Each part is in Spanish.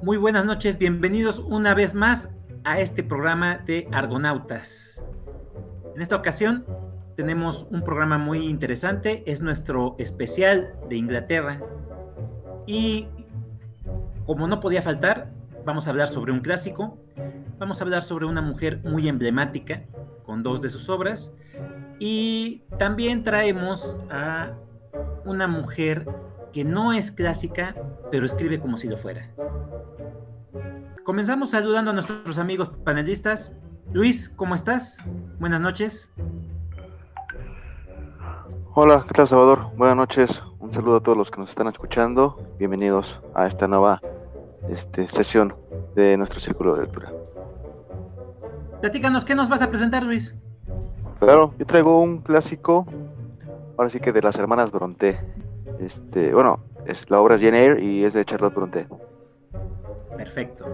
Muy buenas noches, bienvenidos una vez más a este programa de Argonautas. En esta ocasión tenemos un programa muy interesante, es nuestro especial de Inglaterra y como no podía faltar, vamos a hablar sobre un clásico, vamos a hablar sobre una mujer muy emblemática con dos de sus obras y también traemos a una mujer que no es clásica, pero escribe como si lo fuera. Comenzamos saludando a nuestros amigos panelistas. Luis, ¿cómo estás? Buenas noches. Hola, ¿qué tal Salvador? Buenas noches. Un saludo a todos los que nos están escuchando. Bienvenidos a esta nueva este, sesión de nuestro círculo de lectura. Platícanos, ¿qué nos vas a presentar, Luis? Claro, yo traigo un clásico, ahora sí que de las hermanas Bronte. Este, bueno, es, la obra es Jane Eyre y es de Charlotte Bronte. Perfecto.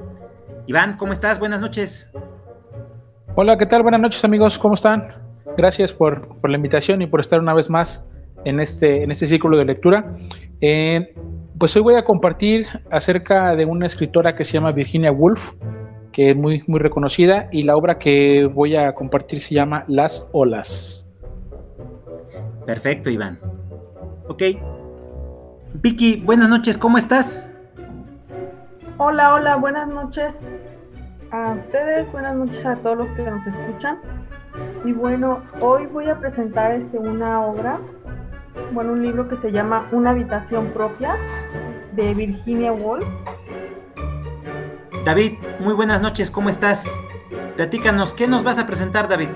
Iván, ¿cómo estás? Buenas noches. Hola, ¿qué tal? Buenas noches amigos, ¿cómo están? Gracias por, por la invitación y por estar una vez más en este, en este círculo de lectura. Eh, pues hoy voy a compartir acerca de una escritora que se llama Virginia Woolf, que es muy, muy reconocida, y la obra que voy a compartir se llama Las olas. Perfecto, Iván. Ok. Vicky, buenas noches, ¿cómo estás? Hola, hola, buenas noches a ustedes, buenas noches a todos los que nos escuchan. Y bueno, hoy voy a presentar este, una obra, bueno, un libro que se llama Una habitación propia de Virginia Woolf. David, muy buenas noches, ¿cómo estás? Platícanos, ¿qué nos vas a presentar, David?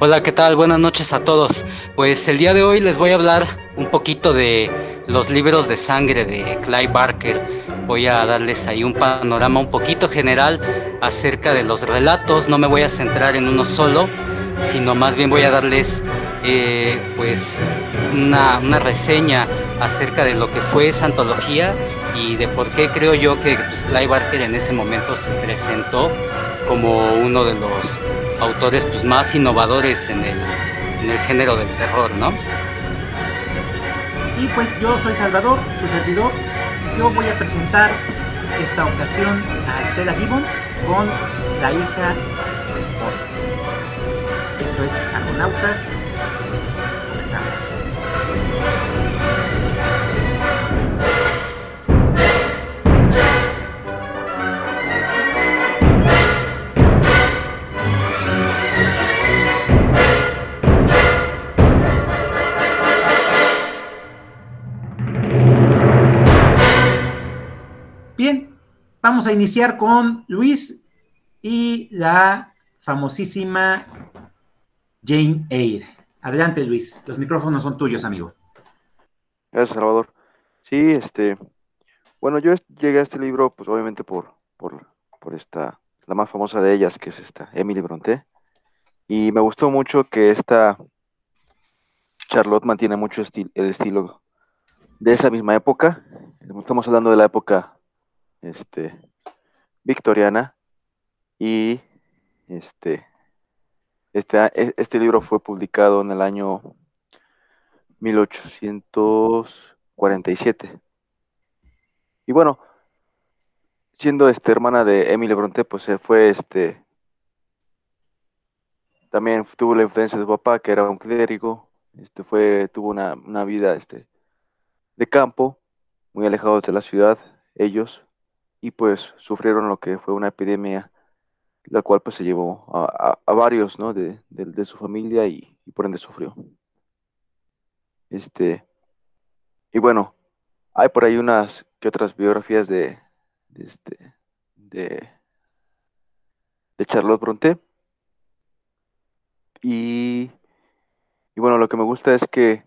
Hola, ¿qué tal? Buenas noches a todos. Pues el día de hoy les voy a hablar un poquito de los libros de sangre de Clive Barker. Voy a darles ahí un panorama un poquito general acerca de los relatos. No me voy a centrar en uno solo, sino más bien voy a darles eh, pues una, reseña acerca de lo que fue esa antología y de por qué creo yo que pues, Clive Barker en ese momento se presentó como uno de los autores pues, más innovadores en el, en el género del terror, ¿no? Y pues yo soy Salvador, su servidor. Yo voy a presentar esta ocasión a Stella Gibbons con la hija de Esto es Argonautas. Vamos a iniciar con Luis y la famosísima Jane Eyre. Adelante, Luis. Los micrófonos son tuyos, amigo. Gracias, Salvador. Sí, este, bueno, yo llegué a este libro, pues obviamente por, por, por esta, la más famosa de ellas, que es esta, Emily Bronte. Y me gustó mucho que esta Charlotte mantiene mucho el estilo de esa misma época. Estamos hablando de la época este, victoriana y este, este, e, este libro fue publicado en el año 1847. Y bueno, siendo este, hermana de Emily Bronte, pues se fue este. También tuvo la influencia de su papá, que era un clérigo. Este fue, tuvo una, una vida este, de campo, muy alejados de la ciudad, ellos y pues sufrieron lo que fue una epidemia, la cual pues se llevó a, varios, ¿no? De, su familia y, por ende sufrió. Este, y bueno, hay por ahí unas que otras biografías de, de este, de, de Charlotte Bronte. Y, y bueno, lo que me gusta es que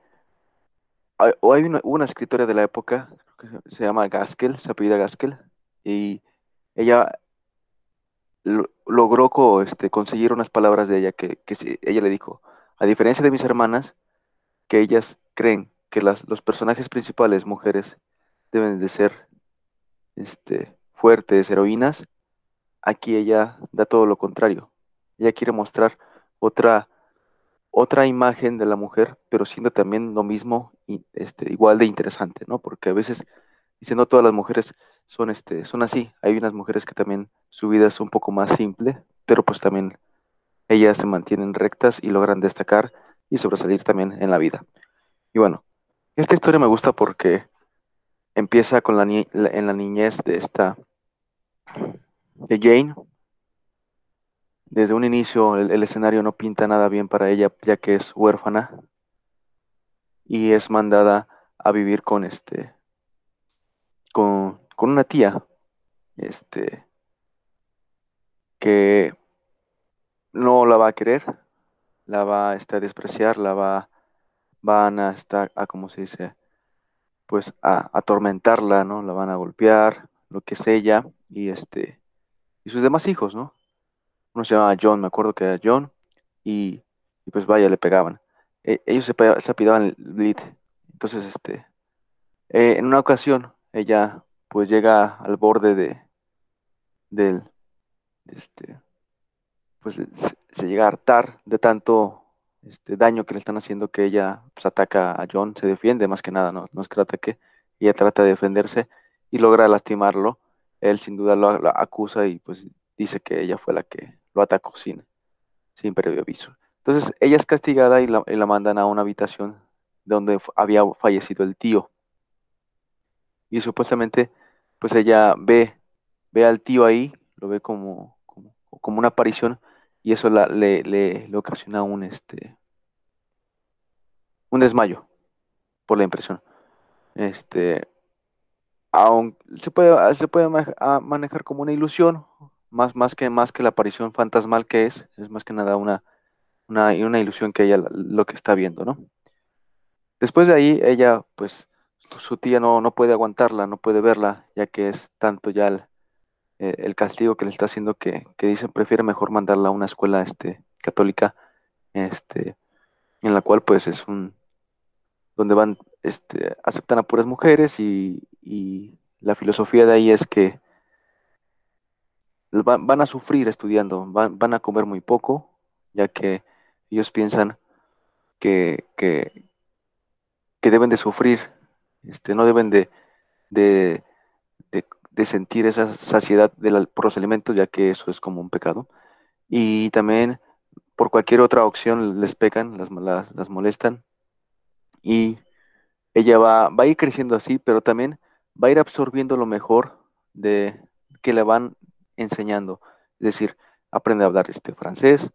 hay, hay una, una escritora de la época, que se llama Gaskell, se apellida Gaskell, y ella logró este, conseguir unas palabras de ella que, ella le dijo, a diferencia de mis hermanas, que ellas creen que las, los personajes principales, mujeres, deben de ser este, fuertes, heroínas, aquí ella da todo lo contrario. Ella quiere mostrar otra, otra imagen de la mujer, pero siendo también lo mismo, este, igual de interesante, ¿no? Porque a veces dice, no todas las mujeres son, este, son así. Hay unas mujeres que también su vida es un poco más simple, pero pues también ellas se mantienen rectas y logran destacar y sobresalir también en la vida. Y bueno, esta historia me gusta porque empieza con la en la niñez de esta de Jane. Desde un inicio el, escenario no pinta nada bien para ella, ya que es huérfana y es mandada a vivir con este con, una tía este que no la va a querer, la va este, a despreciar, la va van a estar a como se dice pues a atormentarla, ¿no? La van a golpear, lo que es ella y este y sus demás hijos, ¿no? Uno se llamaba John, me acuerdo que era John y, pues vaya, le pegaban. E, ellos se, se apidaban el Entonces, este, eh, en una ocasión, ella pues llega al borde de, del, este, pues se, llega a hartar de tanto este, daño que le están haciendo que ella pues, ataca a John, se defiende más que nada, no, no es que la ataque, ella trata de defenderse y logra lastimarlo. Él sin duda lo, acusa y pues dice que ella fue la que lo atacó sin, sin previo aviso. Entonces ella es castigada y la, y la mandan a una habitación donde había fallecido el tío. Y supuestamente pues ella ve, ve al tío ahí, lo ve como, como, una aparición y eso le, le, ocasiona un, este, un desmayo por la impresión. Este, aún se puede, se puede manejar como una ilusión, más, más, que, más que la aparición fantasmal que es, es más que nada una, una, una ilusión que ella lo que está viendo, ¿no? Después de ahí, ella, pues, su tía no, no puede aguantarla, no puede verla, ya que es tanto ya el, eh, castigo que le está haciendo que, que dice prefiere mejor mandarla a una escuela este, católica, este, en la cual pues es un, donde van, este, aceptan a puras mujeres y, la filosofía de ahí es que van, a sufrir estudiando, van, van, a comer muy poco, ya que ellos piensan que, que, deben de sufrir, este, no deben de, de de sentir esa saciedad por los alimentos, ya que eso es como un pecado. Y también por cualquier otra opción les pecan, las, las, molestan. Y ella va, va a ir creciendo así, pero también va a ir absorbiendo lo mejor de que le van enseñando. Es decir, aprende a hablar este francés,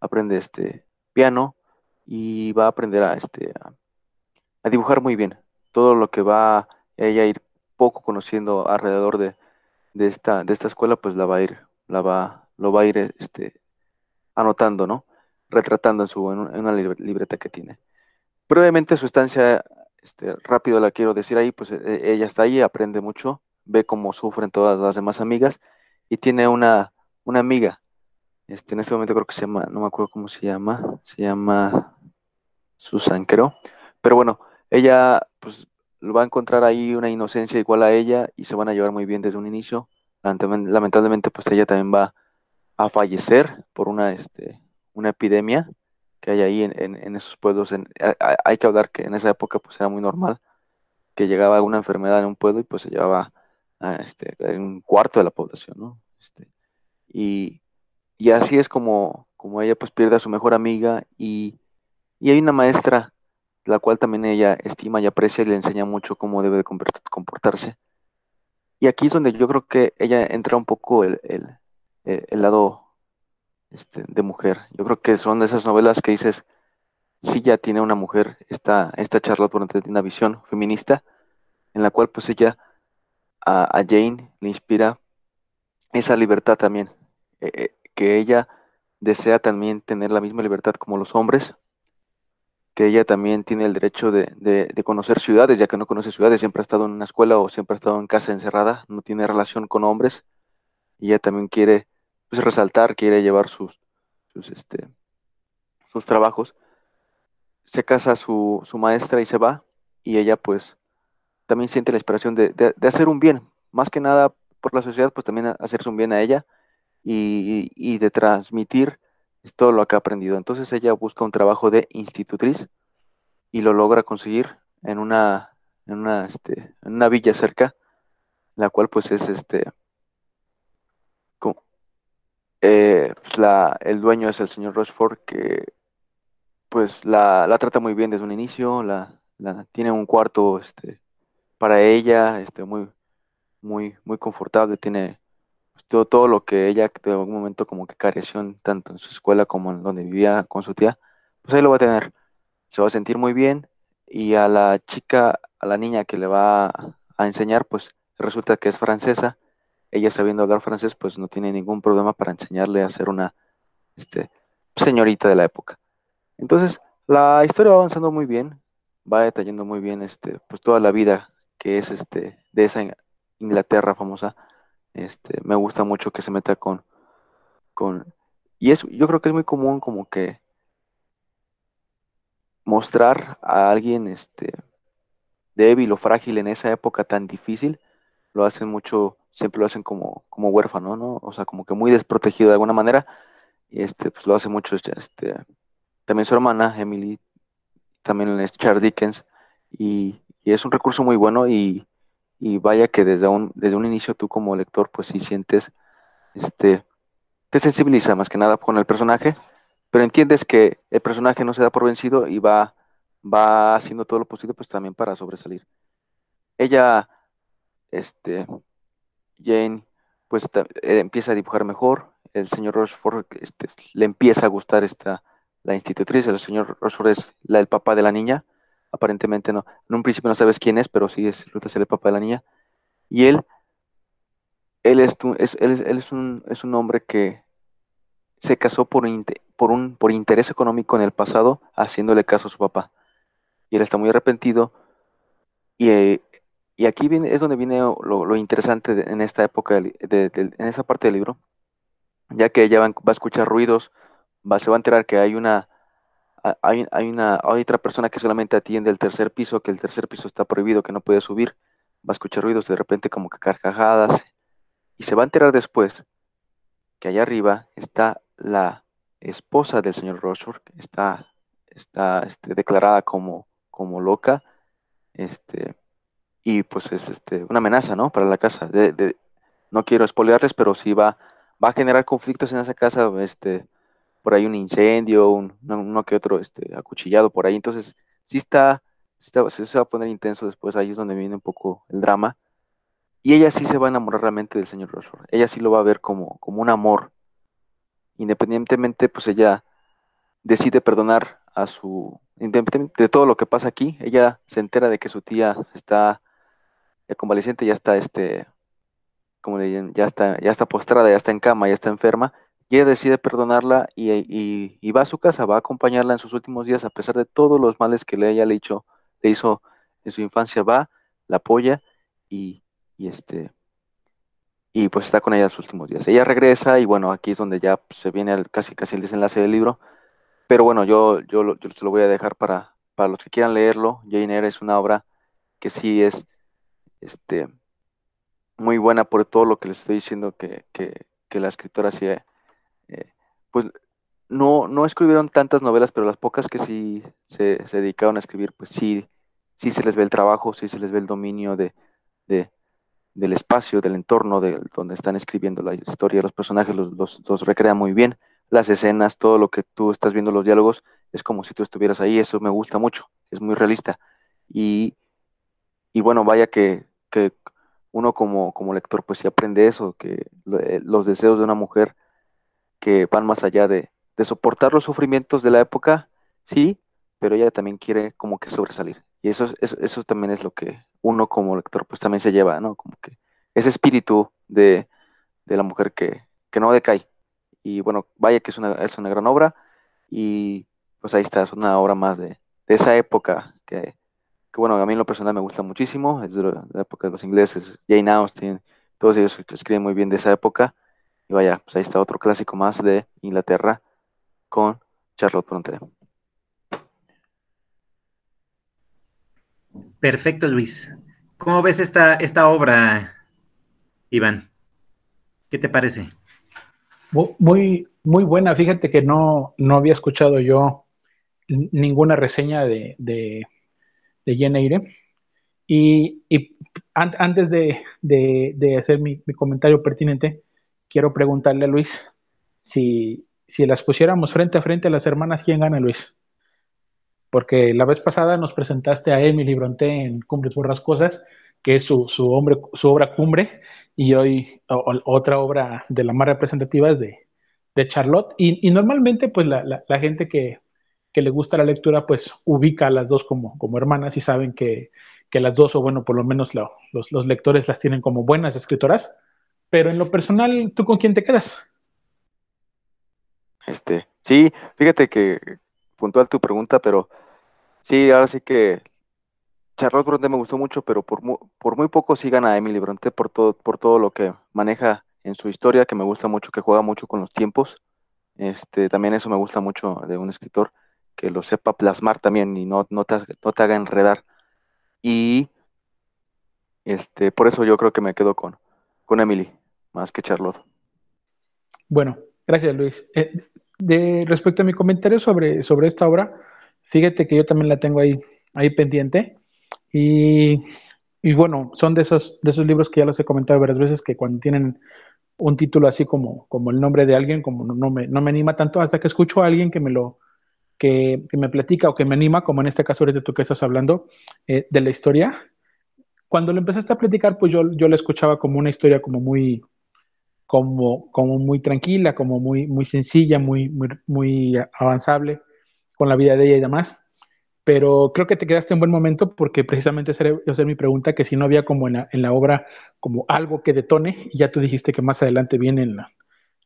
aprende este piano y va a aprender a, este, a dibujar muy bien. Todo lo que va ella a ir poco conociendo alrededor de, esta, de esta escuela, pues la va a ir, la va, lo va a ir este, anotando, ¿no? Retratando en, su, en una libreta que tiene. Brevemente su estancia, este, rápido la quiero decir ahí, pues e, ella está ahí, aprende mucho, ve cómo sufren todas las demás amigas y tiene una, una amiga, este, en este momento creo que se llama, no me acuerdo cómo se llama, se llama Susan, creo, pero bueno, ella pues va a encontrar ahí una inocencia igual a ella y se van a llevar muy bien desde un inicio. Lamentablemente, pues ella también va a fallecer por una, este, una epidemia que hay ahí en, esos pueblos. hay que hablar que en esa época pues era muy normal que llegaba alguna enfermedad en un pueblo y pues se llevaba a este, un cuarto de la población, ¿no? Este, y, así es como, como ella pues pierde a su mejor amiga y, y hay una maestra la cual también ella estima y aprecia y le enseña mucho cómo debe de comportarse. Y aquí es donde yo creo que ella entra un poco el, lado este, de mujer. Yo creo que son de esas novelas que dices, sí ya tiene una mujer esta, esta Charlotte tiene una visión feminista, en la cual pues ella a, Jane le inspira esa libertad también, eh, eh, que ella desea también tener la misma libertad como los hombres, que ella también tiene el derecho de, conocer ciudades, ya que no conoce ciudades, siempre ha estado en una escuela o siempre ha estado en casa encerrada, no tiene relación con hombres, y ella también quiere pues, resaltar, quiere llevar sus, sus, este, sus trabajos. Se casa su, su, maestra y se va, y ella pues también siente la inspiración de, de, hacer un bien, más que nada por la sociedad, pues también hacerse un bien a ella y, y de transmitir es todo lo que ha aprendido. Entonces ella busca un trabajo de institutriz y lo logra conseguir en una, en una, este, en una villa cerca la cual pues es este, eh, pues la, el dueño es el señor Rochefort que pues la, la trata muy bien desde un inicio, la, la, tiene un cuarto este, para ella, este, muy, muy, muy confortable, tiene todo, todo lo que ella de algún momento como que careció tanto en su escuela como en donde vivía con su tía, pues ahí lo va a tener, se va a sentir muy bien y a la chica, a la niña que le va a enseñar, pues resulta que es francesa, ella sabiendo hablar francés, pues no tiene ningún problema para enseñarle a ser una este, señorita de la época. Entonces, la historia va avanzando muy bien, va detallando muy bien este, pues toda la vida que es este, de esa Inglaterra famosa. Este, me gusta mucho que se meta con, con, y es, yo creo que es muy común como que mostrar a alguien este, débil o frágil en esa época tan difícil, lo hacen mucho, siempre lo hacen como, como huérfano, ¿no? O sea, como que muy desprotegido de alguna manera, y este, pues lo hace mucho, este, también su hermana, Emily, también es Charles Dickens, y, es un recurso muy bueno y, vaya que desde un, desde un inicio tú como lector, pues si sientes, este, te sensibiliza más que nada con el personaje, pero entiendes que el personaje no se da por vencido y va, va haciendo todo lo posible pues también para sobresalir. Ella, este, Jane, pues eh, empieza a dibujar mejor, el señor Rochefort este, le empieza a gustar esta, la institutriz, el señor Rochefort es la, el papá de la niña, aparentemente no, en un principio no sabes quién es, pero sí es, resulta ser el papá de la niña, y él, él es, él, es, un, es un hombre que se casó por, por, un, por interés económico en el pasado, haciéndole caso a su papá. Y él está muy arrepentido. Y, y aquí viene, es donde viene lo, interesante en esta época, de, en esa parte del libro, ya que ella va, a escuchar ruidos, va, se va a enterar que hay una, hay, hay, una otra persona que solamente atiende el tercer piso, que el tercer piso está prohibido, que no puede subir, va a escuchar ruidos de repente como que carcajadas, y se va a enterar después que allá arriba está la esposa del señor Rochford, está, está este, declarada como, como loca, este, y pues es este, una amenaza, ¿no? Para la casa. De, no quiero espolearles, pero sí va, va a generar conflictos en esa casa, este, por ahí un incendio, un, uno que otro este, acuchillado por ahí. Entonces, sí está, está, se va a poner intenso después, ahí es donde viene un poco el drama. Y ella sí se va a enamorar realmente del señor Rochford. Ella sí lo va a ver como, como un amor independientemente, pues ella decide perdonar a su, independientemente de todo lo que pasa aquí, ella se entera de que su tía está convaleciente, ya está, este, como le ya está, ya está postrada, ya está en cama, ya está enferma, ella decide perdonarla y, va a su casa, va a acompañarla en sus últimos días, a pesar de todos los males que le ella le, le hizo en su infancia, va, la apoya y, este, y pues está con ella en sus últimos días. Ella regresa y bueno, aquí es donde ya se viene casi casi el desenlace del libro, pero bueno, yo, yo, yo se lo voy a dejar para, para los que quieran leerlo. Jane Eyre es una obra que sí es este, muy buena por todo lo que les estoy diciendo que, la escritora sí, eh, pues no, no escribieron tantas novelas, pero las pocas que sí se, dedicaron a escribir, pues sí, sí se les ve el trabajo, sí se les ve el dominio de, de del espacio, del entorno de donde están escribiendo la historia, los personajes los, los, recrea muy bien, las escenas, todo lo que tú estás viendo, los diálogos, es como si tú estuvieras ahí, eso me gusta mucho, es muy realista. Y, y bueno, vaya que, que uno como, como, lector pues sí aprende eso, que eh, los deseos de una mujer que van más allá de, de soportar los sufrimientos de la época, sí, pero ella también quiere como que sobresalir. Y eso, eso, eso también es lo que uno como lector pues también se lleva, ¿no? Como que ese espíritu de, la mujer que, no decae. Y bueno, vaya que es una, es una gran obra y pues ahí está, es una obra más de, esa época que, bueno, a mí en lo personal me gusta muchísimo, es de la, época de los ingleses, Jane Austen, todos ellos escriben muy bien de esa época. Y vaya, pues ahí está otro clásico más de Inglaterra con Charlotte Bronte. Perfecto, Luis. ¿Cómo ves esta, esta obra, Iván? ¿Qué te parece? Muy, muy buena. Fíjate que no, no había escuchado yo ninguna reseña de, de, de Jane Eyre. Y, antes de, hacer mi, comentario pertinente, quiero preguntarle a Luis si, si las pusiéramos frente a frente a las hermanas, ¿quién gana, Luis? Porque la vez pasada nos presentaste a Emily Bronte en Cumbres Borrascosas, que es su, su, hombre, su obra cumbre, y hoy otra obra de la más representativa es de, de Charlotte. Y, normalmente, pues la, la, gente que, que, le gusta la lectura, pues ubica a las dos como, como hermanas y saben que, que las dos, o bueno, por lo menos los, los, lectores las tienen como buenas escritoras. Pero en lo personal, ¿tú con quién te quedas? Este, sí, fíjate que puntual tu pregunta, pero sí, ahora sí que Charlotte Bronte me gustó mucho, pero por, muy poco sí gana Emily Bronte por todo, por todo lo que maneja en su historia, que me gusta mucho, que juega mucho con los tiempos. Este, también eso me gusta mucho de un escritor, que lo sepa plasmar también y no, no, te, no te haga enredar. Y este, por eso yo creo que me quedo con, con Emily, más que Charlotte. Bueno, gracias Luis. Eh, de, respecto a mi comentario sobre, sobre esta obra, fíjate que yo también la tengo ahí, ahí pendiente. Y, y bueno, son de esos, de esos libros que ya los he comentado varias veces, que cuando tienen un título así como, como el nombre de alguien, como no, me, no me anima tanto hasta que escucho a alguien que me lo que, me platica o que me anima, como en este caso de tú que estás hablando, eh, de la historia. Cuando lo empezaste a platicar, pues yo, yo la escuchaba como una historia como muy, como, como muy tranquila, como muy, muy sencilla, muy, muy, muy avanzable con la vida de ella y demás pero creo que te quedaste en buen momento porque precisamente esa era mi pregunta, que si no había como en la, obra como algo que detone, y ya tú dijiste que más adelante viene la,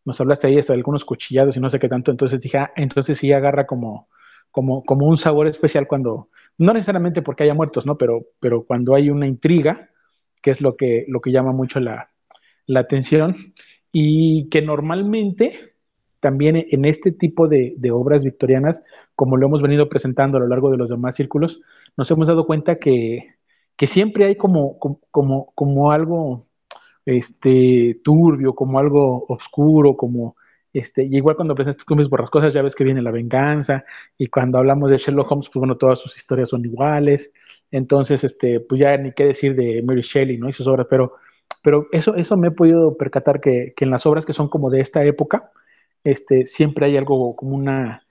nos hablaste ahí hasta de algunos cuchillados y no sé qué tanto, entonces dije, ah, entonces sí agarra como, como, como un sabor especial cuando, no necesariamente porque haya muertos, ¿no? Pero, pero cuando hay una intriga, que es lo que, lo que llama mucho la, la atención, y que normalmente también en este tipo de, obras victorianas, como lo hemos venido presentando a lo largo de los demás círculos, nos hemos dado cuenta que, siempre hay como, como, como, algo este, turbio, como algo oscuro, como... Este, y igual cuando presentas Cumbres Borrascosas ya ves que viene la venganza, y cuando hablamos de Sherlock Holmes, pues bueno, todas sus historias son iguales, entonces, este, pues ya ni qué decir de Mary Shelley, ¿no? Y sus obras, pero, pero eso, eso me he podido percatar que, que en las obras que son como de esta época, este, siempre hay algo como una,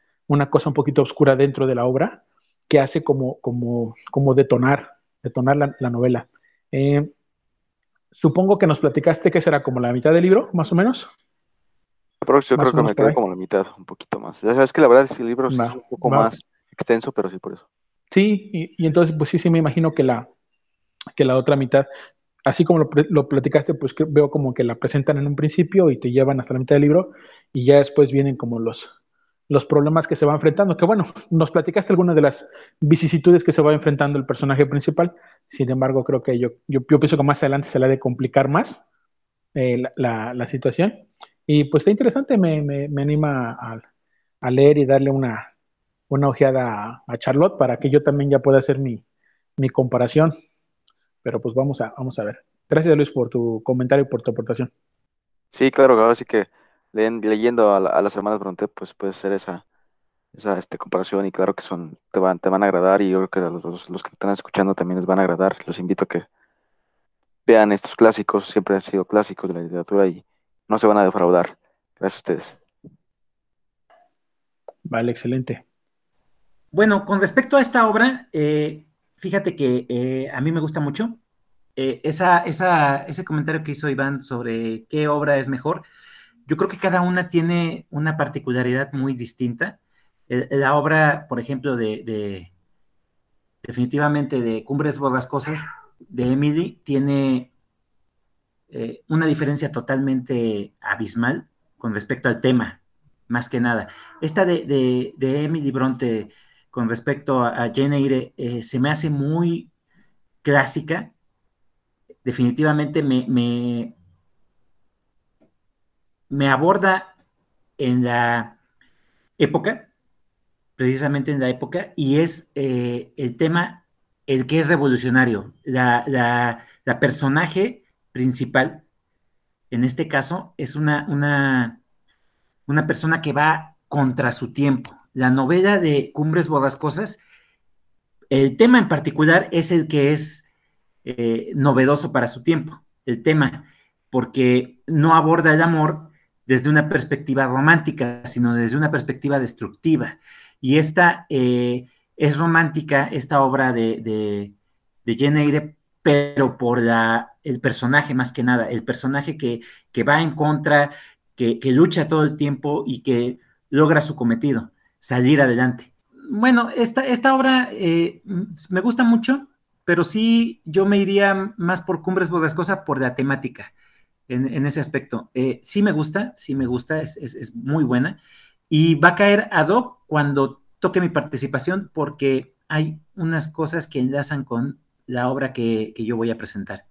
cosa un poquito oscura dentro de la obra que hace como, como, como detonar, detonar la, novela. Eh, supongo que nos platicaste que será como la mitad del libro, más o menos. yo creo que me quedé como la mitad, un poquito más. Ya sabes que la verdad es que el libro es un poco más extenso, pero sí por eso. Sí, y, entonces pues sí, sí me imagino que la, que la otra mitad así como lo, platicaste, pues veo como que la presentan en un principio y te llevan hasta la mitad del libro y ya después vienen como los, los problemas que se va enfrentando, que bueno, nos platicaste algunas de las vicisitudes que se va enfrentando el personaje principal, sin embargo creo que yo, yo, pienso que más adelante se le ha de complicar más eh, la, situación y pues está interesante, me, me, anima a, leer y darle una, una ojeada a, Charlotte para que yo también ya pueda hacer mi, mi comparación pero pues vamos a, vamos a ver. Gracias Luis por tu comentario y por tu aportación. Sí, claro, ahora sí que leyendo a, las hermanas Bronte, pues puede ser esa, esa este, comparación y claro que son, te van, te van a agradar y yo creo que los, los que están escuchando también les van a agradar. Los invito a que vean estos clásicos, siempre han sido clásicos de la literatura y no se van a defraudar. Gracias a ustedes. Vale, excelente. Bueno, con respecto a esta obra, eh, fíjate que eh, a mí me gusta mucho. Eh, esa, ese comentario que hizo Iván sobre qué obra es mejor, yo creo que cada una tiene una particularidad muy distinta. Eh, la obra, por ejemplo, de, definitivamente de Cumbres Borrascosas de Emily tiene una diferencia totalmente abismal con respecto al tema, más que nada. Esta de, de Emily Bronte con respecto a, Jane Eyre eh, se me hace muy clásica. Definitivamente me, me, aborda en la época, precisamente en la época, y es eh, el tema, el que es revolucionario. La, la, personaje principal, en este caso, es una, una, una persona que va contra su tiempo la novela de Cumbres Borrascosas, el tema en particular es el que es eh, novedoso para su tiempo, el tema, porque no aborda el amor desde una perspectiva romántica, sino desde una perspectiva destructiva. Y esta eh, es romántica, esta obra de, de, de pero por la, el personaje más que nada, el personaje que, que va en contra, que, que, lucha todo el tiempo y que logra su cometido, salir adelante. Bueno, esta, esta obra eh, me gusta mucho, pero sí yo me iría más por Cumbres Borrascosas por la temática en, en ese aspecto. Eh, sí me gusta, sí me gusta, es, es, es, muy buena. Y va a caer ad hoc cuando toque mi participación porque hay unas cosas que enlazan con la obra que, que yo voy a presentar.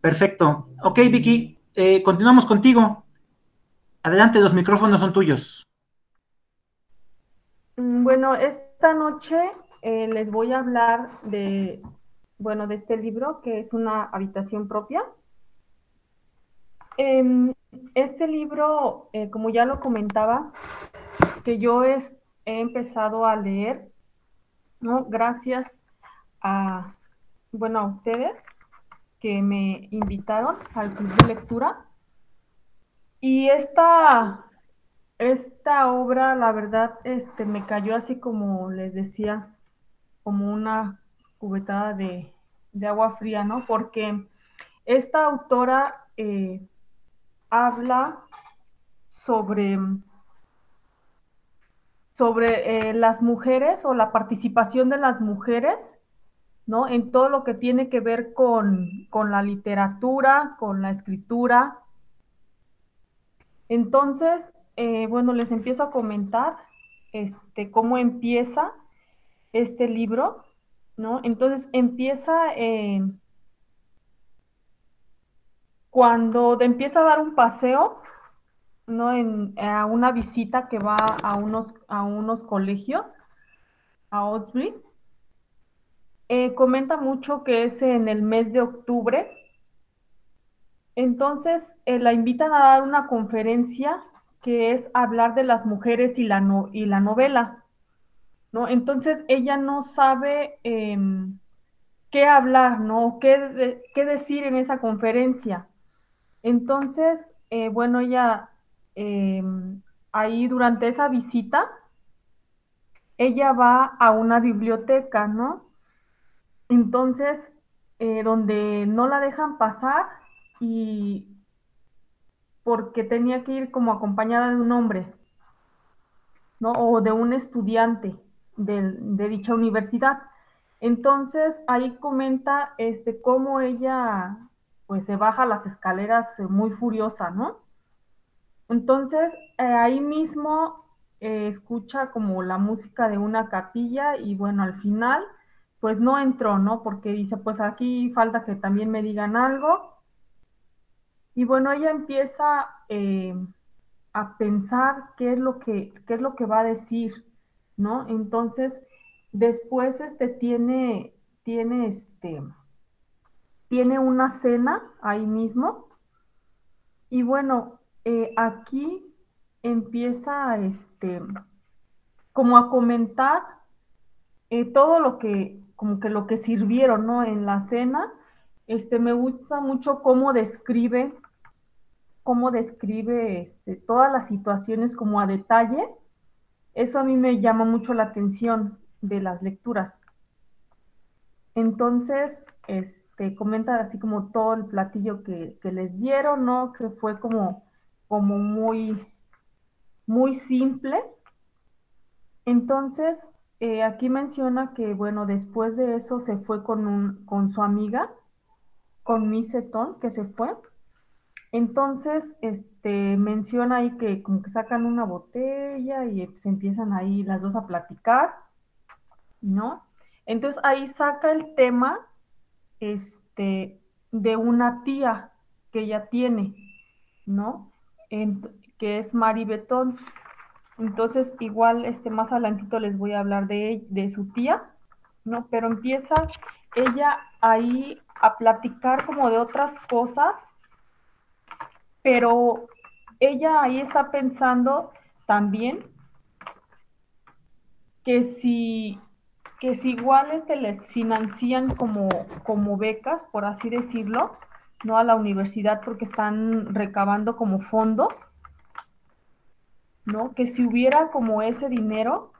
Perfecto. Ok, Vicky, eh, continuamos contigo. Adelante, los micrófonos son tuyos. Bueno, esta noche eh, les voy a hablar de, bueno, de este libro que es una habitación propia. Eh, este libro, eh, como ya lo comentaba, que yo es, he empezado a leer, ¿no? Gracias a, bueno, a ustedes que me invitaron al club de lectura. Y esta, esta obra, la verdad, este, me cayó así como les decía, como una cubetada de, de agua fría, ¿no? Porque esta autora eh, habla sobre, sobre eh, las mujeres o la participación de las mujeres, ¿no? En todo lo que tiene que ver con, con la literatura, con la escritura. Entonces, eh, bueno, les empiezo a comentar este, cómo empieza este libro, ¿no? Entonces empieza cuando empieza a dar un paseo, ¿no? En, a una visita que va a unos, a unos colegios, a Oxbridge. Eh, comenta mucho que es en el mes de octubre. Entonces, eh, la invitan a dar una conferencia que es hablar de las mujeres y la, no, y la novela. ¿no? Entonces, ella no sabe eh, qué hablar, ¿no? ¿Qué, qué decir en esa conferencia. Entonces, eh, bueno, ella eh, ahí durante esa visita, ella va a una biblioteca, ¿no? Entonces, eh, donde no la dejan pasar y porque tenía que ir como acompañada de un hombre, ¿no? O de un estudiante de, dicha universidad. Entonces, ahí comenta este, cómo ella pues se baja las escaleras eh, muy furiosa, ¿no? Entonces, eh, ahí mismo eh, escucha como la música de una capilla y bueno, al final, pues no entró, ¿no? Porque dice, pues aquí falta que también me digan algo. Y bueno, ella empieza eh, a pensar qué es lo que, qué es lo que va a decir, ¿no? Entonces, después este tiene, tiene este, tiene una cena ahí mismo. Y bueno, eh, aquí empieza este, como a comentar eh, todo lo que, como que lo que sirvieron, ¿no? En la cena. Este, me gusta mucho cómo describe, cómo describe este, todas las situaciones como a detalle. Eso a mí me llama mucho la atención de las lecturas. Entonces, este, te comenta así como todo el platillo que, les dieron, ¿no? Que fue como, muy, muy simple. Entonces, eh, aquí menciona que, bueno, después de eso se fue con, su amiga, con Misetón, que se fue. Entonces, este, menciona ahí que como que sacan una botella y se empiezan ahí las dos a platicar, ¿no? Entonces ahí saca el tema este, de una tía que ella tiene, ¿no? Que es Mari Betón. Entonces, igual, este, más adelantito les voy a hablar de, de su tía, ¿no? Pero empieza ella ahí a platicar como de otras cosas, pero ella ahí está pensando también que si que si igual este les financian como, como becas, por así decirlo, no a la universidad porque están recabando como fondos, ¿no? Que si hubiera como ese dinero,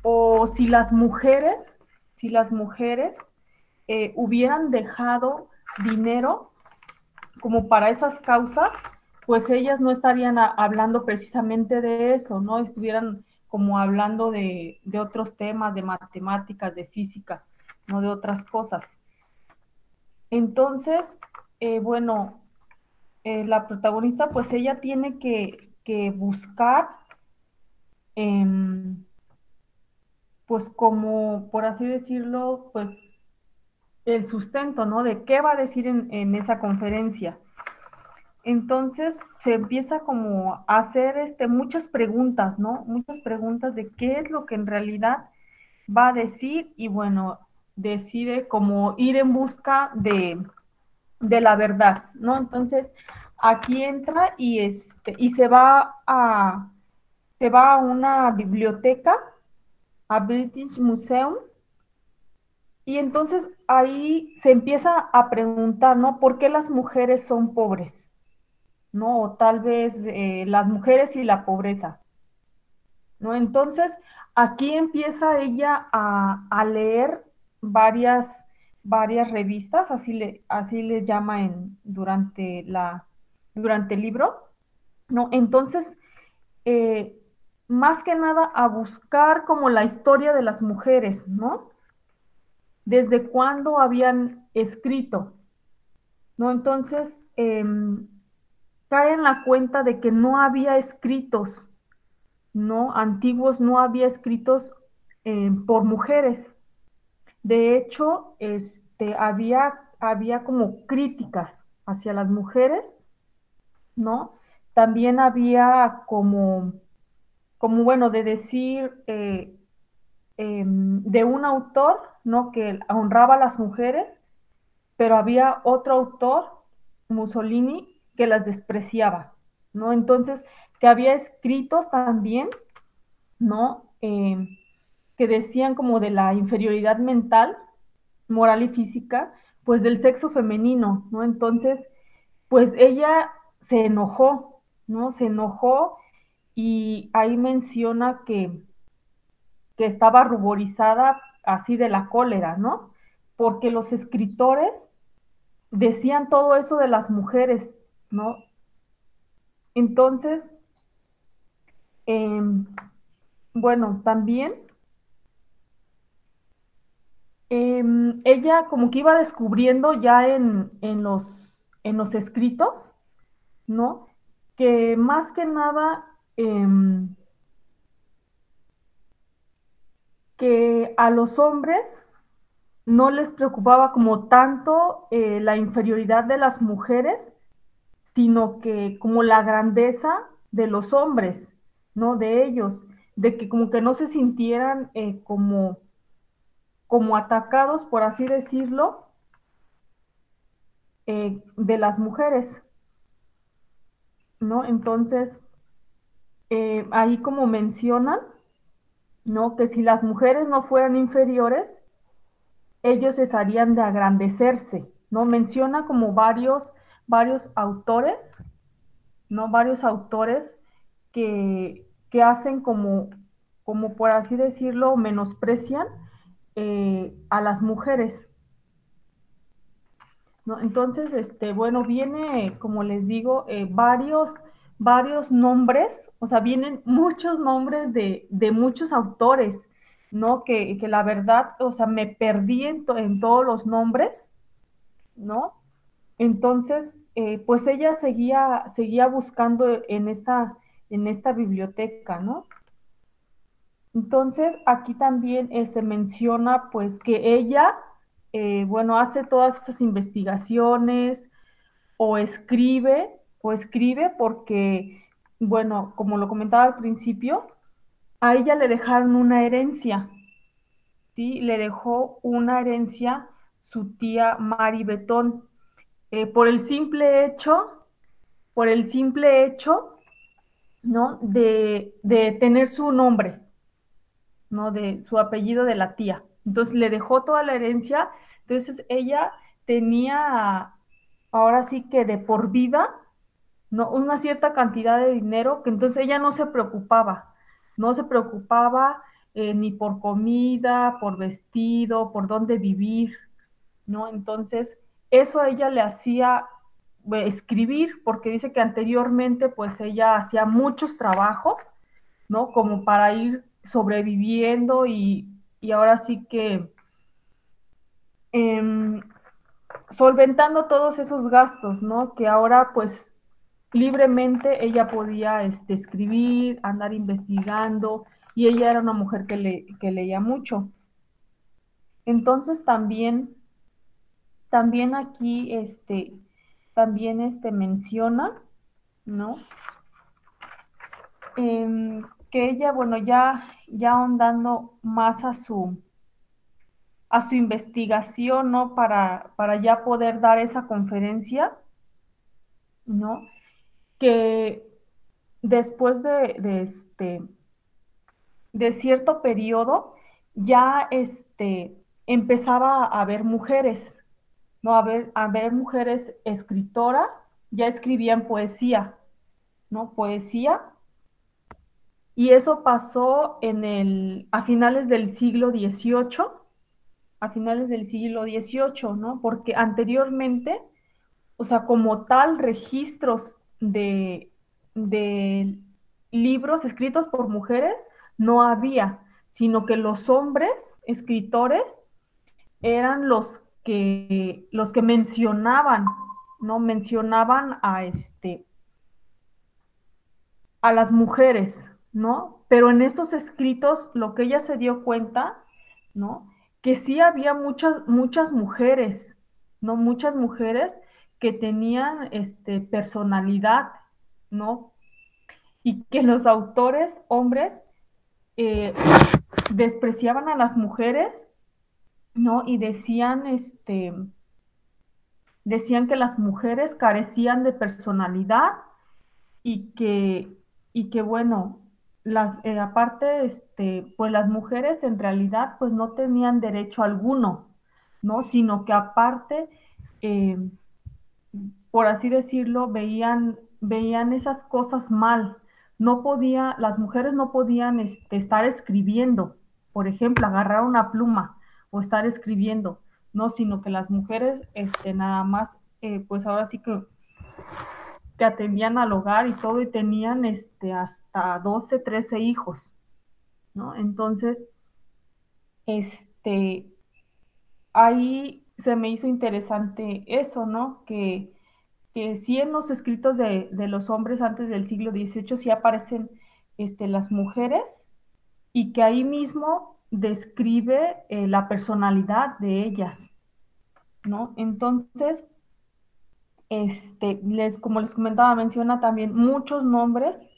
o si las mujeres, si las mujeres eh, hubieran dejado dinero como para esas causas, pues ellas no estarían hablando precisamente de eso, ¿no? Estuvieran como hablando de, otros temas, de matemáticas, de física, no de otras cosas. Entonces, eh, bueno, eh, la protagonista, pues ella tiene que, buscar, em, pues como, por así decirlo, pues el sustento, ¿no? De qué va a decir en, esa conferencia. Entonces se empieza como a hacer este, muchas preguntas, ¿no? Muchas preguntas de qué es lo que en realidad va a decir y bueno, decide como ir en busca de, la verdad, ¿no? Entonces aquí entra y, este, y se va a, se va a una biblioteca, a British Museum, y entonces ahí se empieza a preguntar, ¿no? ¿Por qué las mujeres son pobres? ¿no? O tal vez eh, las mujeres y la pobreza, ¿no? Entonces, aquí empieza ella a, leer varias, varias revistas, así, le, así les llama en, durante, la, durante el libro, ¿no? Entonces, eh, más que nada a buscar como la historia de las mujeres, ¿no? Desde cuándo habían escrito, ¿no? Entonces, em, cae en la cuenta de que no había escritos, ¿no? Antiguos, no había escritos eh, por mujeres. De hecho, este, había, había como críticas hacia las mujeres, ¿no? También había como, como bueno, de decir eh, em, de un autor, ¿no? Que honraba a las mujeres, pero había otro autor, Mussolini, que las despreciaba, ¿no? Entonces, que había escritos también, ¿no? Eh, que decían como de la inferioridad mental, moral y física, pues del sexo femenino, ¿no? Entonces, pues ella se enojó, ¿no? Se enojó y ahí menciona que, que estaba ruborizada así de la cólera, ¿no? Porque los escritores decían todo eso de las mujeres ¿no? Entonces, em, bueno, también em, ella como que iba descubriendo ya en, los, en los escritos, ¿no? Que más que nada em, que a los hombres no les preocupaba como tanto eh, la inferioridad de las mujeres, sino que como la grandeza de los hombres, ¿no? De ellos, de que como que no se sintieran eh, como, como atacados, por así decirlo, eh, de las mujeres, ¿no? Entonces, ahí como mencionan, ¿no? Que si las mujeres no fueran inferiores, ellos cesarían de agrandecerse, ¿no? Menciona como varios varios autores, ¿no? Varios autores que, hacen como, como, por así decirlo, menosprecian eh, a las mujeres. ¿no? Entonces, este, bueno, viene, como les digo, eh, varios, varios nombres, o sea, vienen muchos nombres de, muchos autores, ¿no? Que, la verdad, o sea, me perdí en, en todos los nombres, ¿no? Entonces, eh, pues ella seguía, seguía buscando en esta, en esta biblioteca, ¿no? Entonces, aquí también este, menciona pues que ella, eh, bueno, hace todas esas investigaciones o escribe, o escribe porque, bueno, como lo comentaba al principio, a ella le dejaron una herencia, ¿sí? Le dejó una herencia su tía Mari Betón. Eh, por el simple hecho, por el simple hecho, ¿no? De, tener su nombre, ¿no? De su apellido de la tía. Entonces le dejó toda la herencia, entonces ella tenía ahora sí que de por vida, ¿no? Una cierta cantidad de dinero que entonces ella no se preocupaba, no se preocupaba eh, ni por comida, por vestido, por dónde vivir, ¿no? Entonces, eso a ella le hacía eh, escribir, porque dice que anteriormente pues ella hacía muchos trabajos, ¿no? Como para ir sobreviviendo y, ahora sí que em, solventando todos esos gastos, ¿no? Que ahora pues libremente ella podía este, escribir, andar investigando, y ella era una mujer que, le, que leía mucho. Entonces también, también aquí, este, también este menciona, ¿no? Em, que ella, bueno, ya, ya ahondando más a su, a su investigación, ¿no? Para, para ya poder dar esa conferencia, ¿no? Que después de, este, de cierto periodo ya este, empezaba a haber mujeres, ¿no? A ver, a ver mujeres escritoras, ya escribían poesía, ¿no? Poesía. Y eso pasó en el, a finales del siglo XVIII, a finales del siglo XVIII, ¿no? Porque anteriormente, o sea, como tal, registros de, de libros escritos por mujeres no había, sino que los hombres escritores eran los que, los que mencionaban, ¿no? Mencionaban a este a las mujeres, ¿no? Pero en estos escritos lo que ella se dio cuenta, ¿no? Que sí había muchas, muchas mujeres, ¿no? Muchas mujeres que tenían este, personalidad, ¿no? Y que los autores hombres eh, despreciaban a las mujeres, ¿no? Y decían, este, decían que las mujeres carecían de personalidad y que, y que bueno, las, eh, aparte, este, pues las mujeres en realidad pues no tenían derecho alguno, ¿no? Sino que aparte, eh, por así decirlo, veían, veían esas cosas mal, no podía, las mujeres no podían este, estar escribiendo, por ejemplo, agarrar una pluma o estar escribiendo, no, sino que las mujeres este, nada más, eh, pues ahora sí que, que atendían al hogar y todo y tenían este, hasta 12, 13 hijos, ¿no? Entonces, este, ahí se me hizo interesante eso, ¿no? Que que sí en los escritos de, los hombres antes del siglo XVIII sí aparecen este, las mujeres y que ahí mismo describe eh, la personalidad de ellas, ¿no? Entonces, este, les, como les comentaba, menciona también muchos nombres,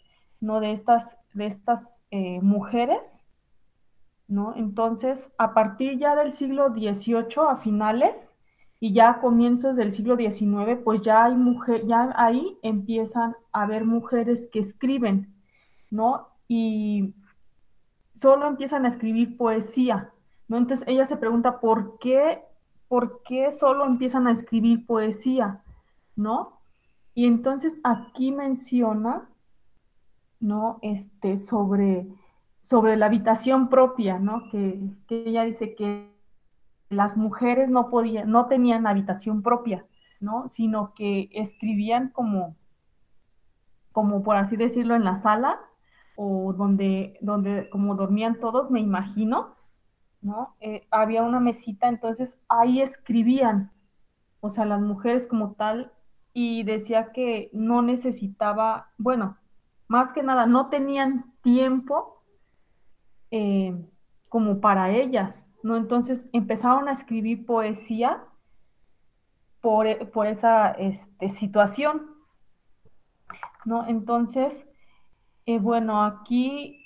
¿no? De estas, de estas eh, mujeres, ¿no? Entonces, a partir ya del siglo XVIII, a finales, y ya a comienzos del siglo XIX, pues ya hay mujer, ya ahí empiezan a haber mujeres que escriben, ¿no? Y solo empiezan a escribir poesía, ¿no? Entonces ella se pregunta, ¿por qué, por qué solo empiezan a escribir poesía, ¿no? Y entonces aquí menciona, ¿no? Este, sobre, sobre la habitación propia, ¿no? Que, que ella dice que las mujeres no podían, no tenían habitación propia, ¿no? Sino que escribían como, como por así decirlo, en la sala o donde, donde como dormían todos, me imagino, ¿no? Eh, había una mesita, entonces ahí escribían, o sea, las mujeres como tal, y decía que no necesitaba, bueno, más que nada, no tenían tiempo eh, como para ellas, ¿no? Entonces empezaron a escribir poesía por, esa este, situación, ¿no? Entonces, eh, bueno, aquí,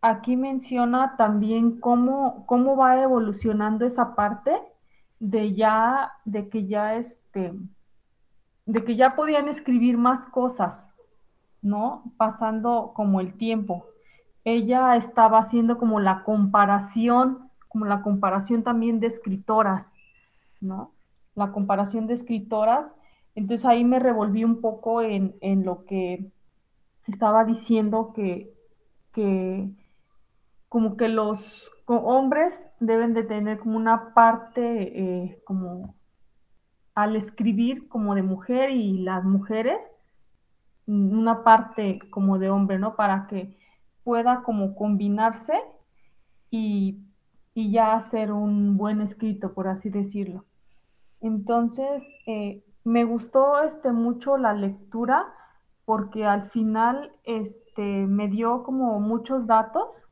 aquí menciona también cómo, cómo va evolucionando esa parte de ya, de que ya este, de que ya podían escribir más cosas, ¿no? Pasando como el tiempo. ella estaba haciendo como la comparación, como la comparación también de escritoras, ¿no? La comparación de escritoras. Entonces ahí me revolví un poco en, lo que estaba diciendo que, que como que los hombres deben de tener como una parte eh, como al escribir como de mujer y las mujeres una parte como de hombre, ¿no? Para que pueda como combinarse y, ya hacer un buen escrito, por así decirlo. Entonces, eh, me gustó este, mucho la lectura porque al final este, me dio como muchos datos,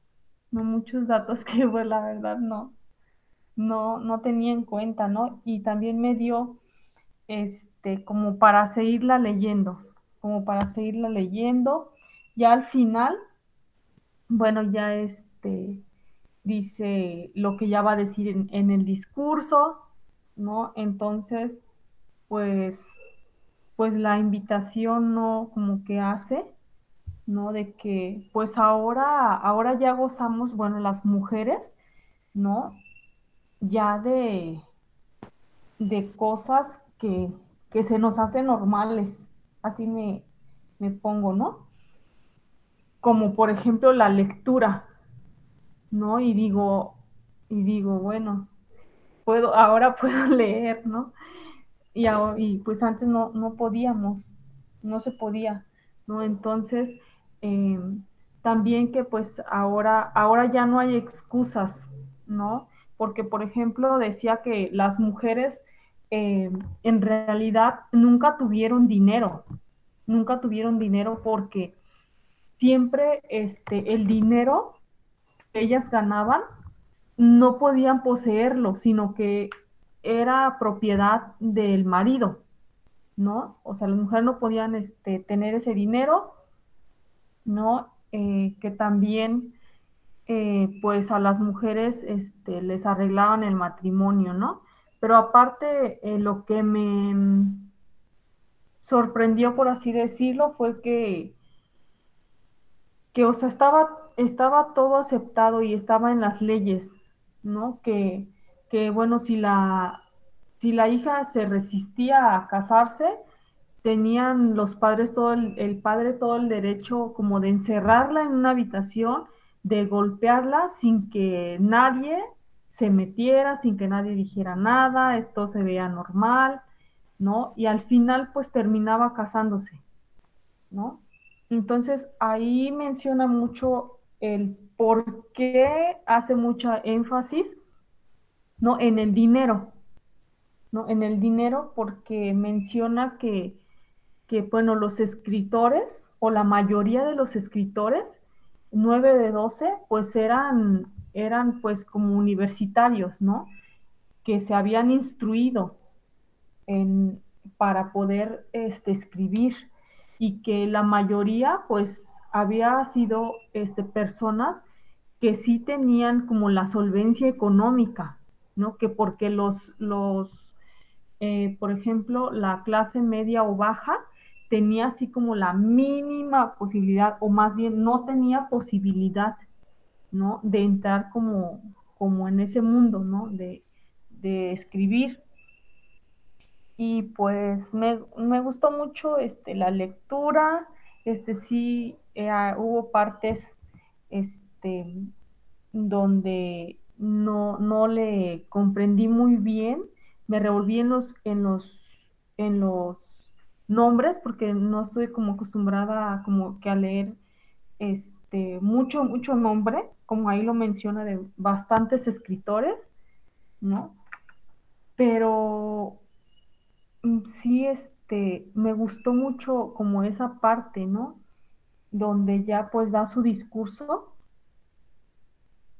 no muchos datos que pues la verdad no, no, no tenía en cuenta, ¿no? Y también me dio este, como para seguirla leyendo, como para seguirla leyendo. Ya al final bueno, ya este dice lo que ya va a decir en, el discurso, ¿no? Entonces, pues, pues la invitación no como que hace, ¿no? De que, pues ahora, ahora ya gozamos, bueno, las mujeres, ¿no? Ya de, de cosas que, que se nos hacen normales, así me, me pongo, ¿no? como por ejemplo la lectura, ¿no? Y digo, y digo, bueno, puedo, ahora puedo leer, ¿no? Y, y pues antes no, no podíamos, no se podía, ¿no? Entonces, em, también que pues ahora, ahora ya no hay excusas, ¿no? Porque, por ejemplo, decía que las mujeres em, en realidad nunca tuvieron dinero, nunca tuvieron dinero porque siempre este, el dinero ellas ganaban no podían poseerlo, sino que era propiedad del marido, ¿no? O sea, las mujeres no podían este, tener ese dinero, ¿no? Eh, que también, eh, pues a las mujeres este, les arreglaban el matrimonio, ¿no? Pero aparte, eh, lo que me sorprendió, por así decirlo, fue que que, o sea, estaba, estaba todo aceptado y estaba en las leyes, ¿no? Que, que bueno, si la, si la hija se resistía a casarse, tenían los padres todo el, padre todo el derecho como de encerrarla en una habitación, de golpearla sin que nadie se metiera, sin que nadie dijera nada, esto se veía normal, ¿no? Y al final pues terminaba casándose, ¿no? Entonces ahí menciona mucho el por qué hace mucha énfasis ¿no? en el dinero, ¿no? En el dinero porque menciona que, que, bueno, los escritores o la mayoría de los escritores, 9 de 12, pues eran, eran pues como universitarios, ¿no? Que se habían instruido en, para poder este, escribir y que la mayoría pues había sido este, personas que sí tenían como la solvencia económica, ¿no? Que porque los, los eh, por ejemplo, la clase media o baja tenía así como la mínima posibilidad, o más bien no tenía posibilidad, ¿no? De entrar como, como en ese mundo, ¿no? De, de escribir y pues me, gustó mucho este, la lectura, este sí eh, ah, hubo partes este, donde no, no le comprendí muy bien, me revolví en los, en los, en los nombres porque no estoy como acostumbrada como que a leer este, mucho, mucho nombre, como ahí lo menciona de bastantes escritores, ¿no? Pero Mm, sí, este, me gustó mucho como esa parte, ¿no? Donde ya pues da su discurso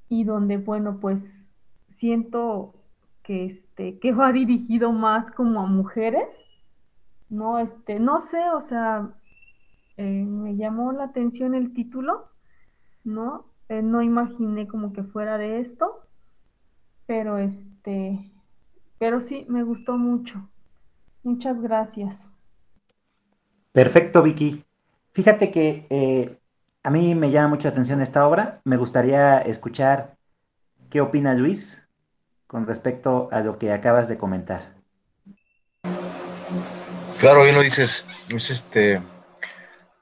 y donde, bueno, pues siento que, este, que va dirigido más como a mujeres, ¿no? Este, no sé, o sea, eh, me llamó la atención el título, ¿no? Eh, no imaginé como que fuera de esto, pero este, pero sí, me gustó mucho. Muchas gracias. Perfecto, Vicky. Fíjate que eh, a mí me llama mucha atención esta obra. Me gustaría escuchar qué opina Luis con respecto a lo que acabas de comentar. Claro, bien lo dices. Es este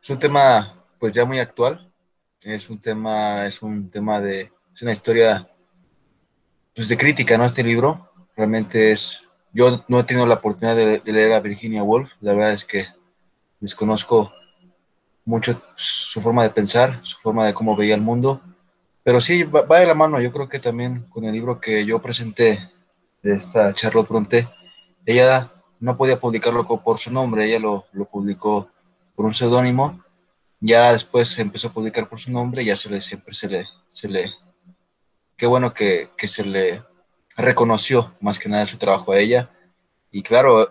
es un tema pues ya muy actual. Es un tema, es un tema de, es una historia pues, de crítica, ¿no? Este libro realmente es, yo no he tenido la oportunidad de, leer a Virginia Woolf. La verdad es que desconozco mucho su forma de pensar, su forma de cómo veía el mundo. Pero sí, va, de la mano. Yo creo que también con el libro que yo presenté de esta Charlotte Bronte, ella no podía publicarlo por su nombre, ella lo, lo publicó por un seudónimo. Ya después empezó a publicar por su nombre, ya se le, siempre se le, se le, qué bueno que, que se le reconoció más que nada su trabajo a ella. Y claro,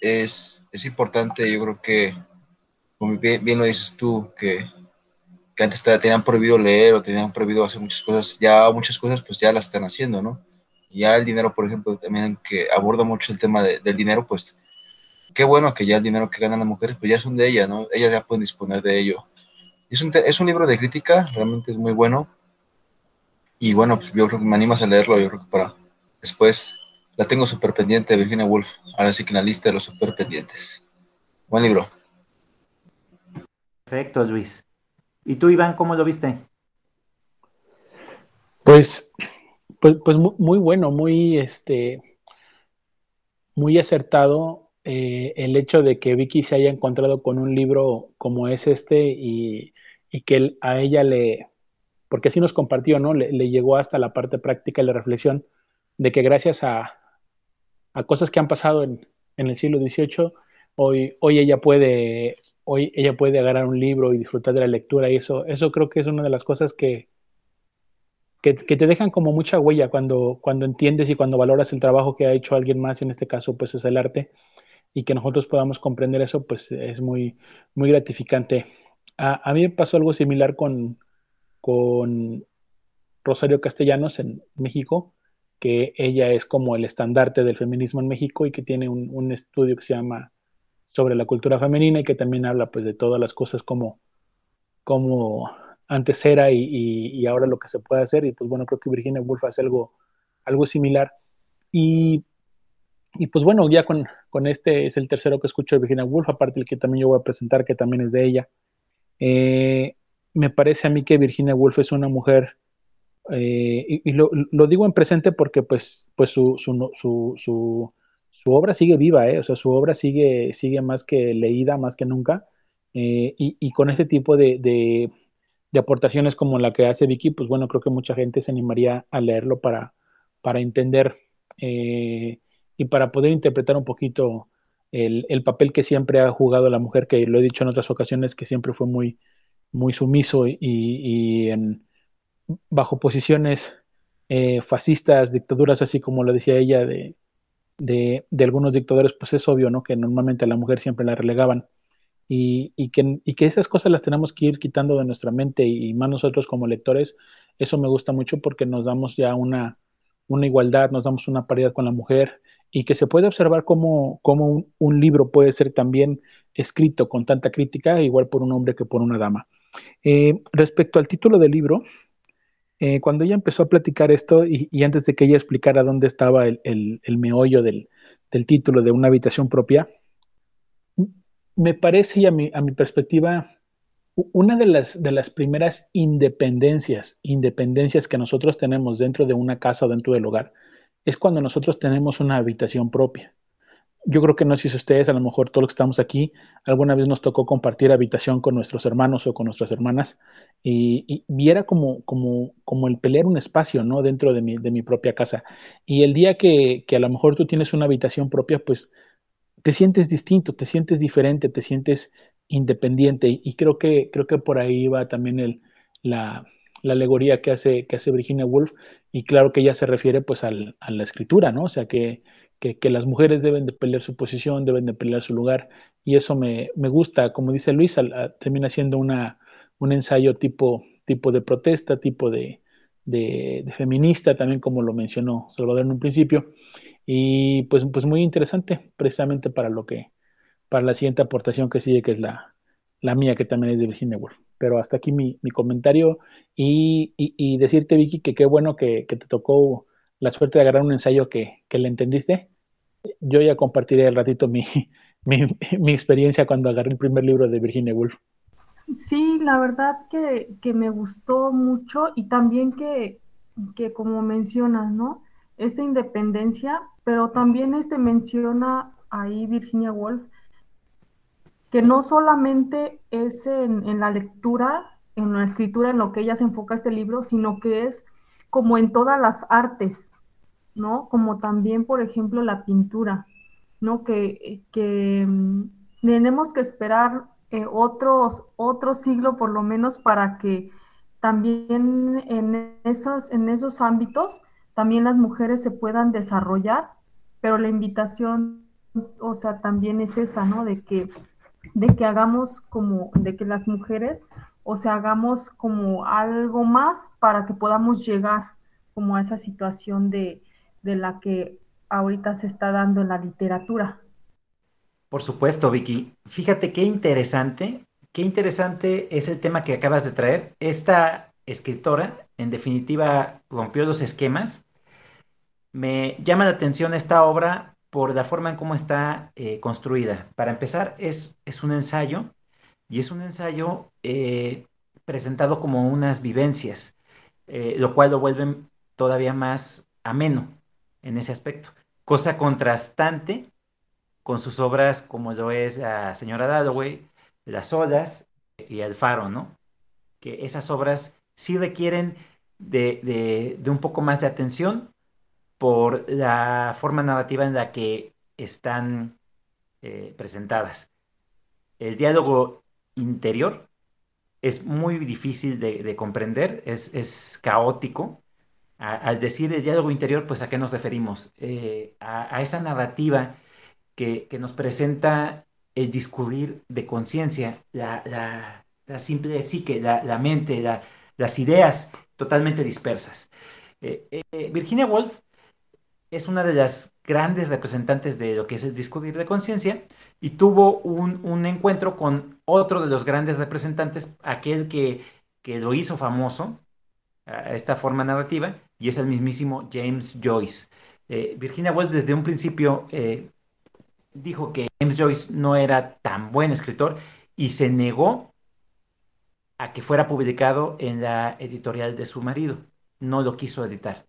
es, es importante, yo creo que, como bien, bien lo dices tú, que, que antes tenían prohibido leer o tenían prohibido hacer muchas cosas, ya muchas cosas pues ya las están haciendo, ¿no? ya el dinero, por ejemplo, también que aborda mucho el tema del dinero, pues qué bueno que ya el dinero que ganan las mujeres, pues ya son de ellas, ¿no? Ellas ya pueden disponer de ello. Es un, es un libro de crítica, realmente es muy bueno. Y bueno, pues yo creo que me animas a leerlo, yo creo que para después la tengo súper pendiente de Virginia Woolf, ahora sí que en la lista de los súper pendientes. Buen libro. Perfecto, Luis. ¿Y tú, Iván, cómo lo viste? Pues pues, pues muy bueno, muy, este, muy acertado eh, el hecho de que Vicky se haya encontrado con un libro como es este y, que a ella le, porque así nos compartió, ¿no? Le, llegó hasta la parte práctica y la reflexión de que gracias a, cosas que han pasado en, el siglo XVIII, hoy, hoy ella puede hoy ella puede agarrar un libro y disfrutar de la lectura y eso, eso creo que es una de las cosas que, que, te dejan como mucha huella cuando, cuando entiendes y cuando valoras el trabajo que ha hecho alguien más, en este caso pues es el arte, y que nosotros podamos comprender eso, pues es muy, muy gratificante. A, mí me pasó algo similar con, con Rosario Castellanos en México, que ella es como el estandarte del feminismo en México y que tiene un, un, estudio que se llama sobre la cultura femenina y que también habla pues de todas las cosas como, como antes era y, ahora lo que se puede hacer. Y pues bueno, creo que Virginia Woolf hace algo, algo similar. Y, pues bueno, ya con, este es el tercero que escucho de Virginia Woolf, aparte el que también yo voy a presentar, que también es de ella. Eh, me parece a mí que Virginia Woolf es una mujer, eh, y, lo, digo en presente porque pues, pues su, su, su, obra sigue viva, ¿eh? o sea, su obra sigue, sigue más que leída, más que nunca. y, con este tipo de, de aportaciones como la que hace Vicky, pues bueno, creo que mucha gente se animaría a leerlo para, para entender eh, y para poder interpretar un poquito el, papel que siempre ha jugado la mujer, que lo he dicho en otras ocasiones, que siempre fue muy, muy sumiso y, en, bajo posiciones eh, fascistas, dictaduras, así como lo decía ella, de, de, de, algunos dictadores, pues es obvio, ¿no? Que normalmente a la mujer siempre la relegaban y, que, que, esas cosas las tenemos que ir quitando de nuestra mente y, más nosotros como lectores, eso me gusta mucho porque nos damos ya una, una igualdad, nos damos una paridad con la mujer y que se puede observar cómo, cómo un, libro puede ser también escrito con tanta crítica, igual por un hombre que por una dama. Eh, respecto al título del libro, eh, cuando ella empezó a platicar esto y, antes de que ella explicara dónde estaba el, meollo del, título de una habitación propia, me parece, y a mi, a mi perspectiva, una de las, de las primeras independencias, independencias que nosotros tenemos dentro de una casa dentro del hogar, es cuando nosotros tenemos una habitación propia. Yo creo que no sé si ustedes, a lo mejor todos los que estamos aquí, alguna vez nos tocó compartir habitación con nuestros hermanos o con nuestras hermanas y, viera como, como, como el pelear un espacio, ¿no? Dentro de mi, de mi propia casa. Y el día que, que a lo mejor tú tienes una habitación propia, pues te sientes distinto, te sientes diferente, te sientes independiente y creo que, creo que por ahí va también el, la, alegoría que hace, que hace Virginia Woolf y claro que ella se refiere pues a la escritura, ¿no? O sea que, que, las mujeres deben de pelear su posición, deben de pelear su lugar y eso me, gusta, como dice Luis, termina siendo una, un ensayo tipo, tipo de protesta, tipo de, de, feminista, también como lo mencionó Salvador en un principio. Y pues, pues muy interesante, precisamente para lo que, para la siguiente aportación que sigue, que es la, la mía, que también es de Virginia Woolf. pero hasta aquí mi, comentario y, decirte, Vicky, que qué bueno que, te tocó la suerte de agarrar un ensayo que, le entendiste. Yo ya compartiré el ratito mi, mi, experiencia cuando agarré el primer libro de Virginia Woolf. Sí, la verdad que, me gustó mucho y también que, que, como mencionas, ¿no? Esta independencia, pero también este menciona ahí Virginia Woolf que no solamente es en, la lectura, en la escritura, en lo que ella se enfoca este libro, sino que es como en todas las artes, ¿no? Como también, por ejemplo, la pintura, ¿no? Que, mm, tenemos que esperar eh, otros, otro siglo por lo menos para que también en esos, en esos ámbitos también las mujeres se puedan desarrollar, pero la invitación, o sea, también es esa, ¿no? De que de que hagamos como, de que las mujeres, o sea, hagamos como algo más para que podamos llegar como a esa situación de, de la que ahorita se está dando en la literatura. Por supuesto, Vicky. Fíjate qué interesante, qué interesante es el tema que acabas de traer. Esta escritora, en definitiva, rompió los esquemas. Me llama la atención esta obra por la forma en cómo está eh, construida. Para empezar, es, es, un ensayo y es un ensayo eh, presentado como unas vivencias, eh, lo cual lo vuelve todavía más ameno en ese aspecto. Cosa contrastante con sus obras como lo es la señora Dalloway, Las olas y El faro, ¿no? Que esas obras sí requieren de, de un poco más de atención por la forma narrativa en la que están eh, presentadas. El diálogo interior es muy difícil de, comprender, es, caótico. al decir el diálogo interior, pues a qué nos referimos? Eh, a, esa narrativa que, nos presenta el discurrir de conciencia, la, simple psique, la, mente, las ideas totalmente dispersas. Eh, Virginia Woolf es una de las grandes representantes de lo que es el discutir de conciencia y tuvo un, encuentro con otro de los grandes representantes, aquel que, lo hizo famoso, esta forma narrativa, y es el mismísimo James Joyce. Eh, Virginia Woolf desde un principio eh, dijo que James Joyce no era tan buen escritor y se negó a que fuera publicado en la editorial de su marido. No lo quiso editar.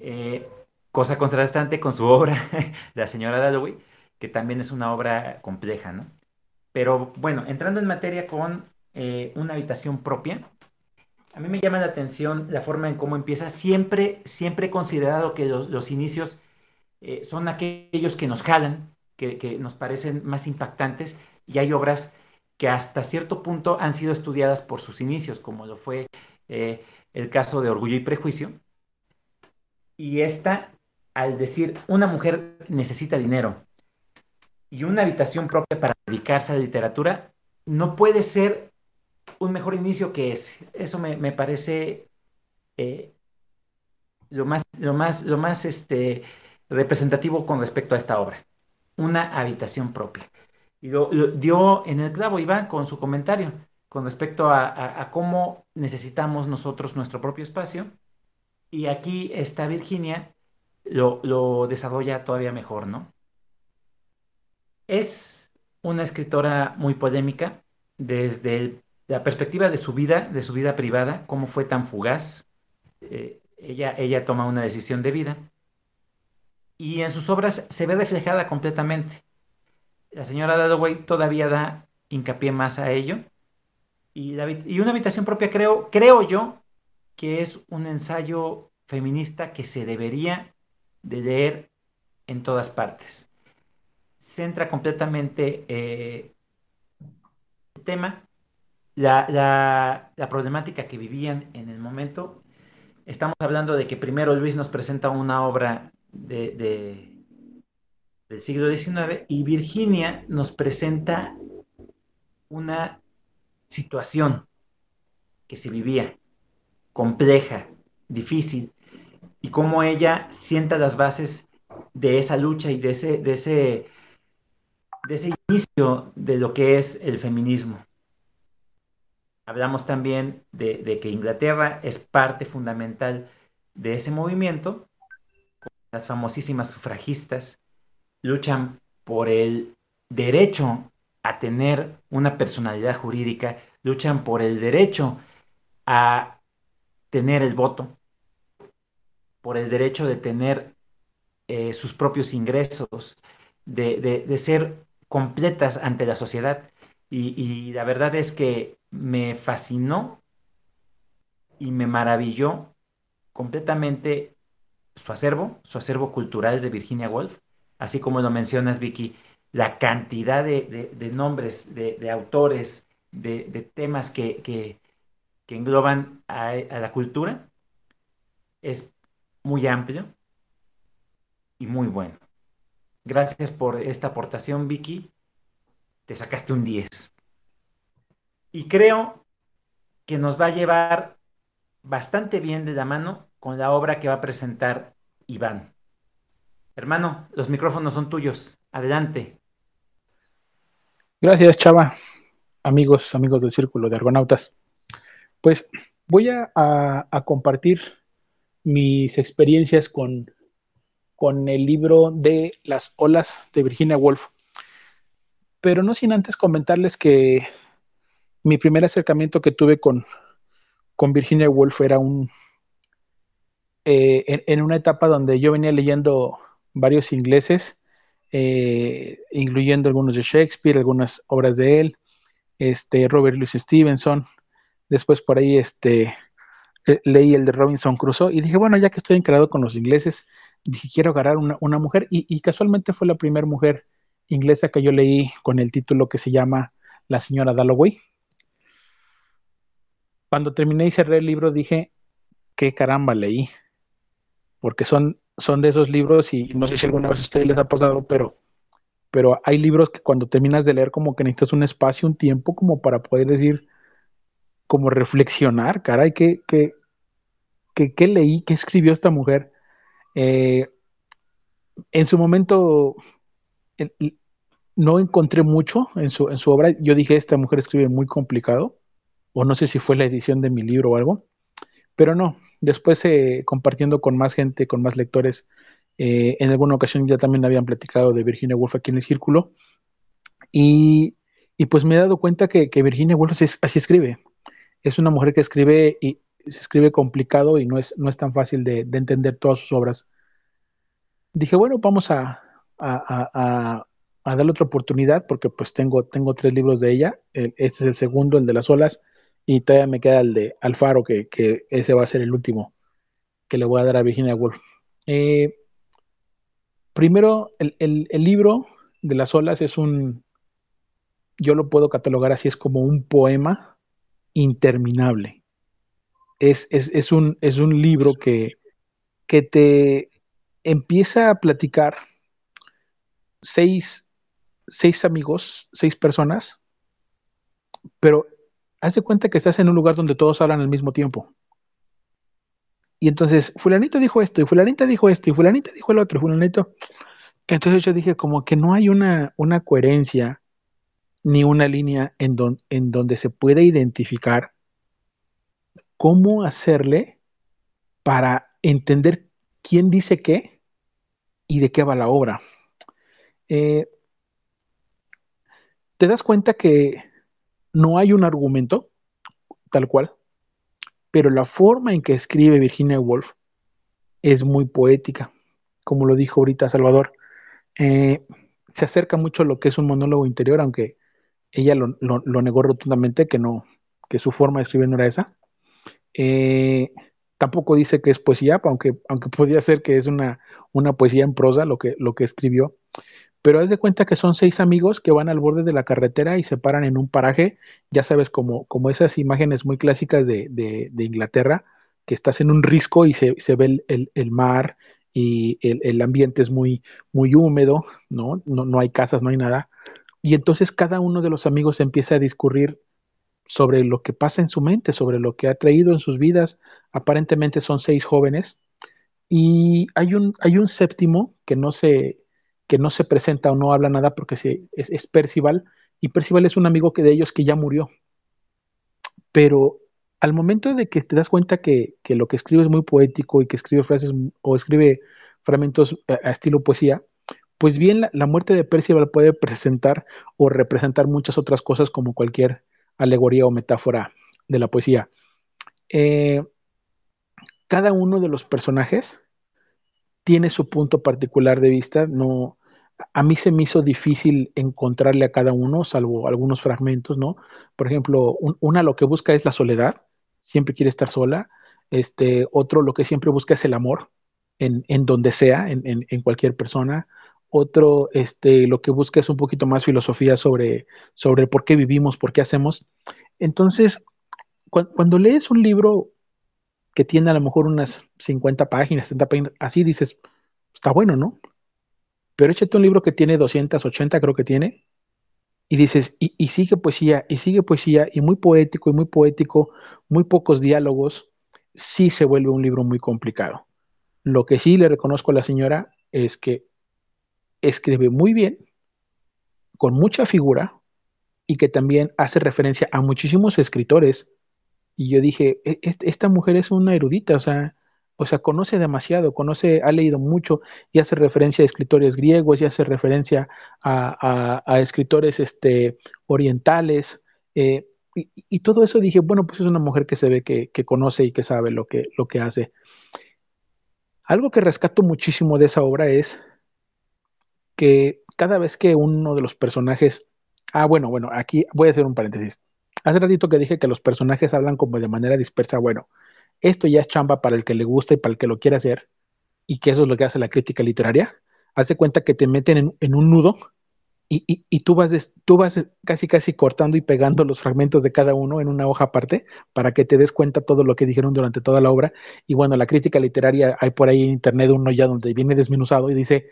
Eh, cosa contrastante con su obra, La señora Dalloway, que también es una obra compleja, ¿no? Pero bueno, entrando en materia con eh, una habitación propia, a mí me llama la atención la forma en cómo empieza. Siempre, siempre he considerado que los, inicios eh, son aquellos que nos jalan, que, nos parecen más impactantes, y hay obras que hasta cierto punto han sido estudiadas por sus inicios, como lo fue eh, el caso de Orgullo y Prejuicio. Y esta al decir una mujer necesita dinero y una habitación propia para dedicarse a la literatura, no puede ser un mejor inicio que ese. Eso me, parece eh, lo más, lo más, lo más este, representativo con respecto a esta obra. Una habitación propia. Y lo, dio en el clavo Iván con su comentario con respecto a cómo necesitamos nosotros nuestro propio espacio. Y aquí está Virginia lo, desarrolla todavía mejor, ¿no? Es una escritora muy polémica desde la perspectiva de su vida, de su vida privada, cómo fue tan fugaz. Eh, ella, ella toma una decisión de vida y en sus obras se ve reflejada completamente. La señora Dalloway todavía da hincapié más a ello. Y, y, una habitación propia creo, creo yo que es un ensayo feminista que se debería de leer en todas partes. Centra completamente eh, el tema, la, problemática que vivían en el momento. Estamos hablando de que primero Luis nos presenta una obra de, del siglo XIX y Virginia nos presenta una situación que se vivía compleja, difícil, y cómo ella sienta las bases de esa lucha y de ese, de ese, de ese inicio de lo que es el feminismo. Hablamos también de, que Inglaterra es parte fundamental de ese movimiento. Las famosísimas sufragistas luchan por el derecho a tener una personalidad jurídica, luchan por el derecho a tener el voto, por el derecho de tener eh, sus propios ingresos, de, ser completas ante la sociedad. y, la verdad es que me fascinó y me maravilló completamente su acervo, su acervo cultural de Virginia Woolf, así como lo mencionas, Vicky, la cantidad de, nombres, de, autores, de, temas que, engloban a, a, la cultura, es muy amplio y muy bueno. Gracias por esta aportación, Vicky. Te sacaste un 10. Y creo que nos va a llevar bastante bien de la mano con la obra que va a presentar Iván. Hermano, los micrófonos son tuyos. Adelante. Gracias, Chava. Amigos, amigos del Círculo de Argonautas. Pues voy a, compartir mis experiencias con, con el libro de Las olas de Virginia Woolf. Pero no sin antes comentarles que mi primer acercamiento que tuve con, con Virginia Woolf era un eh, en, una etapa donde yo venía leyendo varios ingleses, eh, incluyendo algunos de Shakespeare, algunas obras de él, este, Robert Louis Stevenson, después por ahí este, eh, leí el de Robinson Crusoe y dije, bueno, ya que estoy encarado con los ingleses, dije, quiero agarrar una, una mujer y, casualmente fue la primera mujer inglesa que yo leí con el título que se llama La señora Dalloway. Cuando terminé y cerré el libro dije, qué caramba leí, porque son, son de esos libros y no sé si alguna vez a ustedes les ha pasado, pero, pero hay libros que cuando terminas de leer como que necesitas un espacio, un tiempo como para poder decir, como reflexionar, caray, ¿qué, qué, qué, leí? ¿Qué escribió esta mujer? Eh, en su momento no encontré mucho en su, en su obra. Yo dije, esta mujer escribe muy complicado o no sé si fue la edición de mi libro o algo, pero no, después eh, compartiendo con más gente, con más lectores, eh, en alguna ocasión ya también habían platicado de Virginia Woolf aquí en el círculo, y, pues me he dado cuenta que, Virginia Woolf así, escribe, es una mujer que escribe y se escribe complicado y no es, no es tan fácil de, entender todas sus obras. Dije, bueno, vamos a, a, darle otra oportunidad porque pues tengo, tengo tres libros de ella, este es el segundo, el de las olas, y todavía me queda el de Alfaro, que, ese va a ser el último que le voy a dar a Virginia Woolf. Eh, primero, el, libro de las olas es un, yo lo puedo catalogar así, es como un poema interminable. Es, un, es un, libro que, que, te empieza a platicar seis, seis amigos, seis personas, pero haz de cuenta que estás en un lugar donde todos hablan al mismo tiempo. Y entonces, fulanito dijo esto, y fulanita dijo esto, y fulanita dijo el otro, fulanito. Entonces yo dije, como que no hay una, una coherencia ni una línea en, donde se pueda identificar cómo hacerle para entender quién dice qué y de qué va la obra. Eh, te das cuenta que no hay un argumento tal cual, pero la forma en que escribe Virginia Woolf es muy poética, como lo dijo ahorita Salvador. Eh, se acerca mucho a lo que es un monólogo interior, aunque ella lo, negó rotundamente, que no, que su forma de escribir no era esa. Eh, tampoco dice que es poesía, aunque, aunque podría ser que es una, una poesía en prosa lo que, lo que escribió pero haz de cuenta que son seis amigos que van al borde de la carretera y se paran en un paraje, ya sabes, como, como esas imágenes muy clásicas de, Inglaterra, que estás en un risco y se, ve el, mar y el, ambiente es muy, muy húmedo, ¿no? ¿no? No hay casas, no hay nada. Y entonces cada uno de los amigos empieza a discurrir sobre lo que pasa en su mente, sobre lo que ha traído en sus vidas. Aparentemente son seis jóvenes. Y hay un, hay un séptimo que no se, que no se presenta o no habla nada porque es, Percival, y Percival es un amigo que de ellos que ya murió. pero al momento de que te das cuenta que, lo que escribe es muy poético y que escribe frases o escribe fragmentos a, estilo poesía, pues bien la, muerte de Percival puede presentar o representar muchas otras cosas como cualquier alegoría o metáfora de la poesía. Eh, cada uno de los personajes tiene su punto particular de vista. No, a mí se me hizo difícil encontrarle a cada uno, salvo algunos fragmentos, ¿no? Por ejemplo, una lo que busca es la soledad, siempre quiere estar sola. Este, otro lo que siempre busca es el amor, en, donde sea, en, cualquier persona. Otro, este, lo que busca es un poquito más filosofía sobre, sobre por qué vivimos, por qué hacemos. Entonces, cuando lees un libro que tiene a lo mejor unas 50 páginas, 70 páginas, así dices, está bueno, ¿no? Pero échate un libro que tiene 280, creo que tiene, y dices, y, y, sigue poesía, y sigue poesía, y muy poético, y muy poético, muy pocos diálogos, sí se vuelve un libro muy complicado. Lo que sí le reconozco a la señora es que escribe muy bien, con mucha figura, y que también hace referencia a muchísimos escritores y yo dije, e, esta mujer es una erudita, o sea, o sea, conoce demasiado, conoce, ha leído mucho y hace referencia a escritores griegos y hace referencia a, escritores este, orientales. Eh, y, todo eso dije, bueno, pues es una mujer que se ve que, conoce y que sabe lo que, lo que hace. Algo que rescato muchísimo de esa obra es que cada vez que uno de los personajes, ah, bueno, bueno, aquí voy a hacer un paréntesis. Hace ratito que dije que los personajes hablan como de manera dispersa. Bueno, esto ya es chamba para el que le gusta y para el que lo quiere hacer, y que eso es lo que hace la crítica literaria. Hace cuenta que te meten en, un nudo y, tú, vas tú vas casi casi cortando y pegando los fragmentos de cada uno en una hoja aparte para que te des cuenta todo lo que dijeron durante toda la obra. Y bueno, la crítica literaria, hay por ahí en internet uno ya donde viene desmenuzado y dice,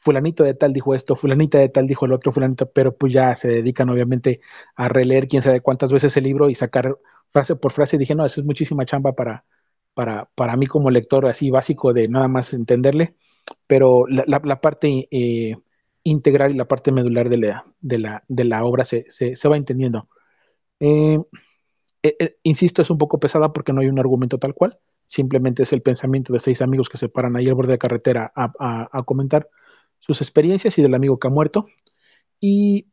fulanito de tal dijo esto, fulanita de tal dijo el otro, fulanito, pero pues ya se dedican obviamente a releer quién sabe cuántas veces el libro y sacar frase por frase. Dije, no, eso es muchísima chamba para, para, para mí como lector así básico de nada más entenderle, pero la, parte eh, integral y la parte medular de la, de la, de la obra se, se, va entendiendo. Eh, eh, insisto, es un poco pesada porque no hay un argumento tal cual, simplemente es el pensamiento de seis amigos que se paran ahí al borde de carretera a, a comentar sus experiencias y del amigo que ha muerto. Y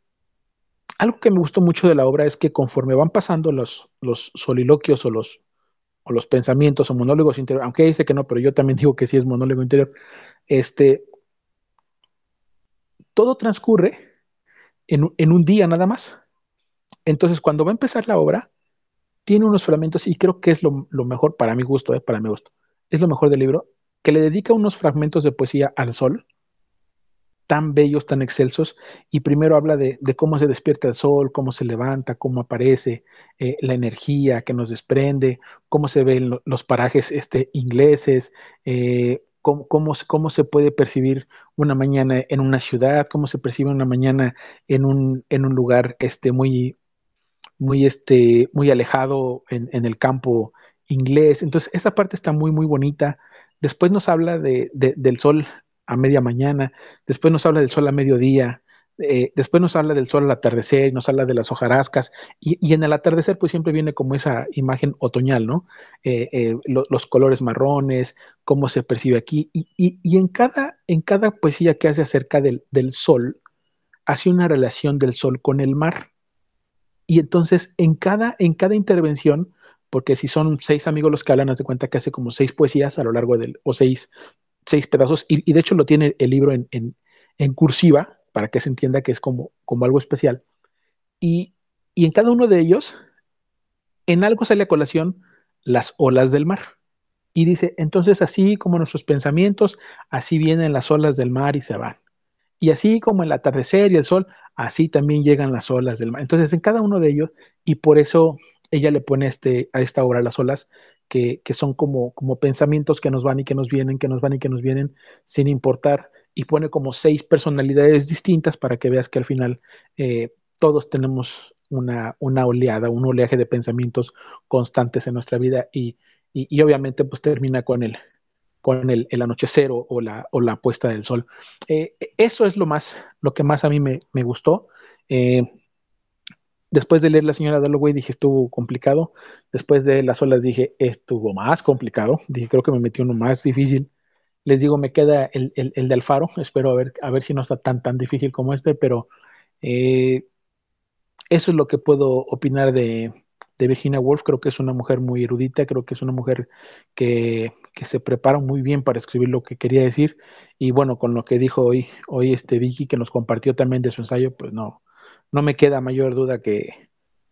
algo que me gustó mucho de la obra es que conforme van pasando los, soliloquios o los, o los pensamientos o monólogos interiores, aunque dice que no, pero yo también digo que sí es monólogo interior, este, todo transcurre en, en un día nada más. Entonces, cuando va a empezar la obra, tiene unos fragmentos, y creo que es lo, lo mejor para mi gusto, eh, para mi gusto, es lo mejor del libro, que le dedica unos fragmentos de poesía al sol, tan bellos, tan excelsos, y primero habla de, cómo se despierta el sol, cómo se levanta, cómo aparece, eh, la energía que nos desprende, cómo se ven los parajes este, ingleses, eh, cómo, cómo, se puede percibir una mañana en una ciudad, cómo se percibe una mañana en un, en un lugar este, muy, muy, este, muy alejado en, el campo inglés. Entonces, esa parte está muy, muy bonita. Después nos habla de, del sol a media mañana, después nos habla del sol a mediodía, eh, después nos habla del sol al atardecer, nos habla de las hojarascas, y, en el atardecer pues siempre viene como esa imagen otoñal, ¿no? Eh, eh, los colores marrones, cómo se percibe aquí, y, en, cada, en cada poesía que hace acerca del, del sol, hace una relación del sol con el mar. Y entonces en cada, en cada intervención, porque si son seis amigos los que hablan, haz de cuenta que hace como seis poesías a lo largo del, o seis seis pedazos, y, de hecho lo tiene el libro en, cursiva, para que se entienda que es como, como algo especial. Y, en cada uno de ellos, en algo sale a colación las olas del mar. Y dice, entonces así como nuestros pensamientos, así vienen las olas del mar y se van. Y así como el atardecer y el sol, así también llegan las olas del mar. Entonces en cada uno de ellos, y por eso ella le pone este, a esta obra las olas, que, son como, como pensamientos que nos van y que nos vienen, que nos van y que nos vienen, sin importar, y pone como seis personalidades distintas para que veas que al final eh, todos tenemos una, una, oleada, un oleaje de pensamientos constantes en nuestra vida y, y, obviamente pues termina con el, con el, el anochecer o, la, o la puesta del sol. Eh, eso es lo más, lo que más a mí me, me gustó. Eh, Después de leer La señora Dalloway dije estuvo complicado. Después de Las olas dije estuvo más complicado. Dije creo que me metí uno más difícil. Les digo, me queda el, el, de Alfaro. Espero a ver, a ver si no está tan, tan difícil como este, pero eh, eso es lo que puedo opinar de, de, Virginia Woolf. Creo que es una mujer muy erudita, creo que es una mujer que, que, se prepara muy bien para escribir lo que quería decir. Y bueno, con lo que dijo hoy, hoy este Vicky, que nos compartió también de su ensayo, pues no, no me queda mayor duda que,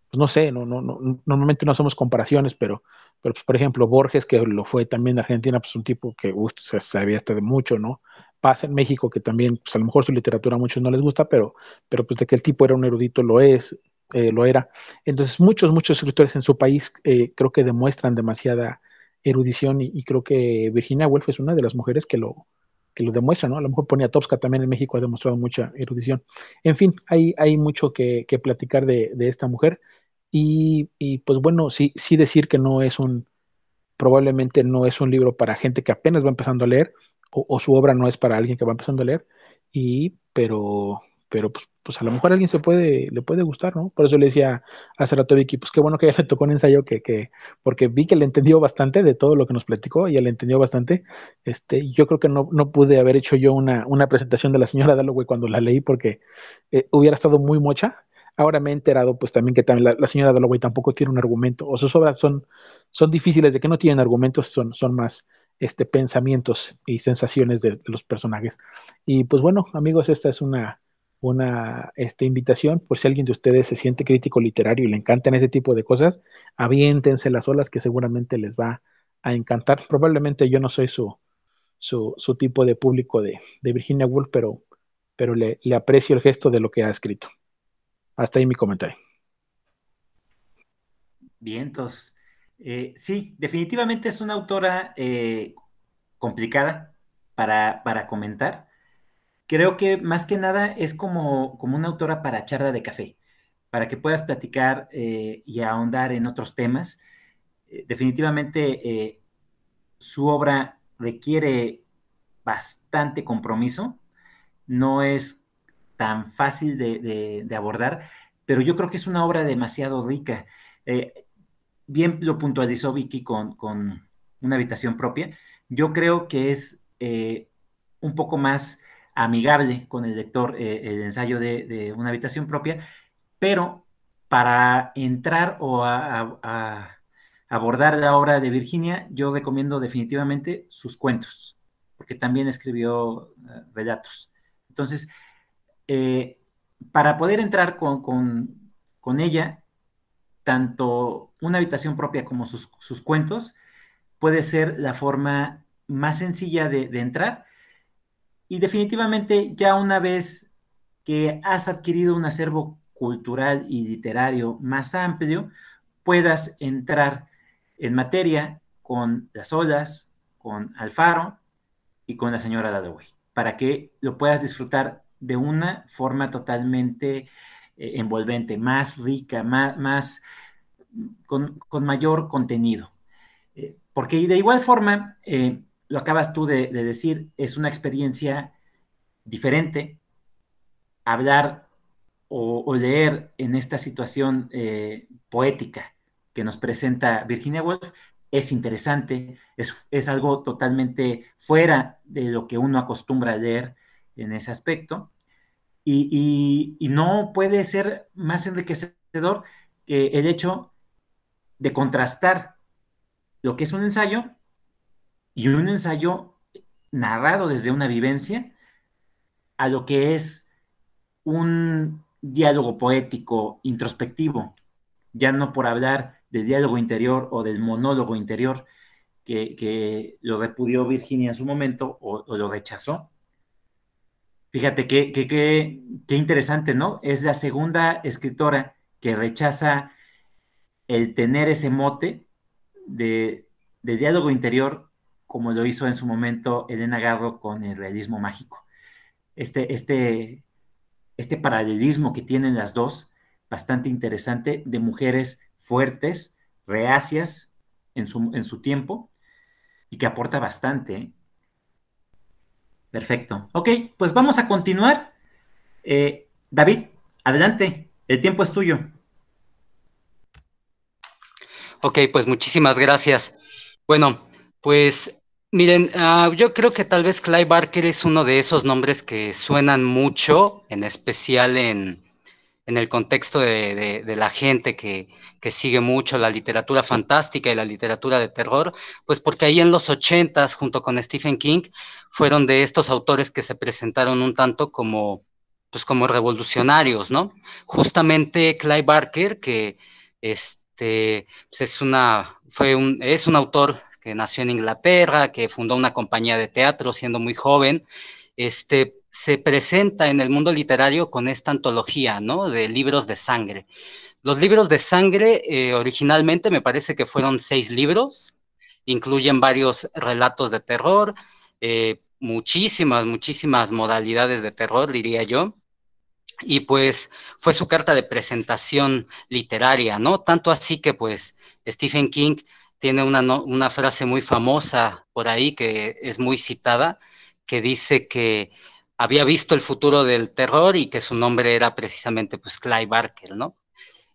pues no sé, no, no, no, normalmente no hacemos comparaciones, pero, pero pues, por ejemplo, Borges, que lo fue también en Argentina, pues un tipo que se sabía hasta de mucho, ¿no? Pasa en México, que también, pues a lo mejor su literatura a muchos no les gusta, pero, pero pues de que el tipo era un erudito lo es, eh, lo era. Entonces, muchos, muchos escritores en su país eh, creo que demuestran demasiada erudición y, y, creo que Virginia Woolf es una de las mujeres que lo, que lo demuestra, ¿no? A lo mejor Poniatowska también en México ha demostrado mucha erudición. En fin, hay, hay mucho que, platicar de, esta mujer y, pues bueno, sí, sí decir que no es un, probablemente no es un libro para gente que apenas va empezando a leer o, o su obra no es para alguien que va empezando a leer, y, pero, pero pues, pues, a lo mejor a alguien se puede, le puede gustar, ¿no? Por eso le decía hace rato a Vicky, pues qué bueno que ya le tocó un ensayo que, que, porque vi que le entendió bastante de todo lo que nos platicó, ella le entendió bastante. Este, yo creo que no, no pude haber hecho yo una, una presentación de la señora Dalloway cuando la leí porque eh, hubiera estado muy mocha. Ahora me he enterado, pues también que también la, señora Dalloway tampoco tiene un argumento, o sus obras son, son difíciles de que no tienen argumentos, son, son más este, pensamientos y sensaciones de los personajes. Y pues bueno, amigos, esta es una, una este, invitación, por si alguien de ustedes se siente crítico literario y le encantan ese tipo de cosas, aviéntense las olas que seguramente les va a encantar. Probablemente yo no soy su, su, tipo de público de, Virginia Woolf, pero, pero le, aprecio el gesto de lo que ha escrito. Hasta ahí mi comentario. Bien, entonces, eh, sí, definitivamente es una autora eh, complicada para, para comentar creo que más que nada es como, como una autora para charla de café, para que puedas platicar eh, y ahondar en otros temas. Eh, definitivamente eh, su obra requiere bastante compromiso, no es tan fácil de, abordar, pero yo creo que es una obra demasiado rica. bien lo puntualizó Vicky con, con, una habitación propia. Yo creo que es un poco más amigable con el lector eh, el ensayo de, una habitación propia, pero para entrar o a, abordar la obra de Virginia, yo recomiendo definitivamente sus cuentos, porque también escribió eh, relatos. Entonces, eh, para poder entrar con, ella, tanto una habitación propia como sus, cuentos, puede ser la forma más sencilla de entrar y definitivamente ya una vez que has adquirido un acervo cultural y literario más amplio, puedas entrar en materia con las olas, con Alfaro y con la señora Dalloway, para que lo puedas disfrutar de una forma totalmente eh, envolvente, más rica, más, con, mayor contenido. Eh, porque de igual forma, eh, lo acabas tú de, decir, es una experiencia diferente hablar o, leer en esta situación eh, poética que nos presenta Virginia Woolf es interesante, es, algo totalmente fuera de lo que uno acostumbra a leer en ese aspecto. Y, y, no puede ser más enriquecedor que el hecho de contrastar lo que es un ensayo y un ensayo narrado desde una vivencia a lo que es un diálogo poético introspectivo, ya no por hablar del diálogo interior o del monólogo interior que, lo repudió Virginia en su momento o, lo rechazó. Fíjate qué que, interesante, ¿no? Es la segunda escritora que rechaza el tener ese mote de, de diálogo interior como lo hizo en su momento Elena Garro con el realismo mágico. Este, este, este paralelismo que tienen las dos, bastante interesante, de mujeres fuertes, reacias en su, en su tiempo y que aporta bastante. ¿eh? Perfecto. Ok, pues vamos a continuar. Eh, David, adelante, el tiempo es tuyo. Ok, pues muchísimas gracias. Bueno, pues miren, uh, yo creo que tal vez Clive Barker es uno de esos nombres que suenan mucho, en especial en, en el contexto de, de, de la gente que, que, sigue mucho la literatura fantástica y la literatura de terror, pues porque ahí en los ochentas, junto con Stephen King, fueron de estos autores que se presentaron un tanto como, pues como revolucionarios, ¿no? Justamente Clive Barker, que este, pues es, una, fue un, es un autor que nació en Inglaterra, que fundó una compañía de teatro siendo muy joven, este, se presenta en el mundo literario con esta antología, ¿no? De libros de sangre. Los libros de sangre eh, originalmente me parece que fueron seis libros, incluyen varios relatos de terror, eh, muchísimas, muchísimas modalidades de terror, diría yo. Y pues fue su carta de presentación literaria, ¿no? Tanto así que pues Stephen King tiene una, una frase muy famosa por ahí que es muy citada, que dice que había visto el futuro del terror y que su nombre era precisamente pues Clive Barker, ¿no?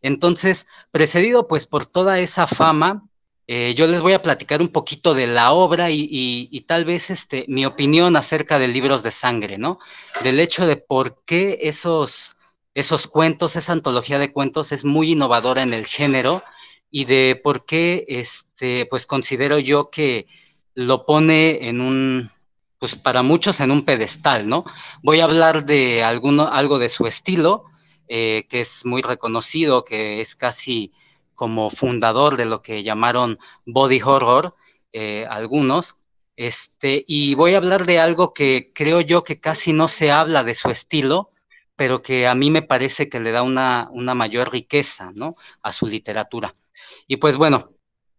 Entonces, precedido pues por toda esa fama, eh, yo les voy a platicar un poquito de la obra y, y, y, tal vez este, mi opinión acerca de libros de sangre, ¿no? Del hecho de por qué esos, esos cuentos, esa antología de cuentos es muy innovadora en el género y de por qué, este, pues considero yo que lo pone en un, pues para muchos en un pedestal, ¿no? Voy a hablar de alguno, algo de su estilo, eh, que es muy reconocido, que es casi como fundador de lo que llamaron body horror, eh, algunos, este, y voy a hablar de algo que creo yo que casi no se habla de su estilo, pero que a mí me parece que le da una, una mayor riqueza, ¿no? A su literatura. Y pues bueno,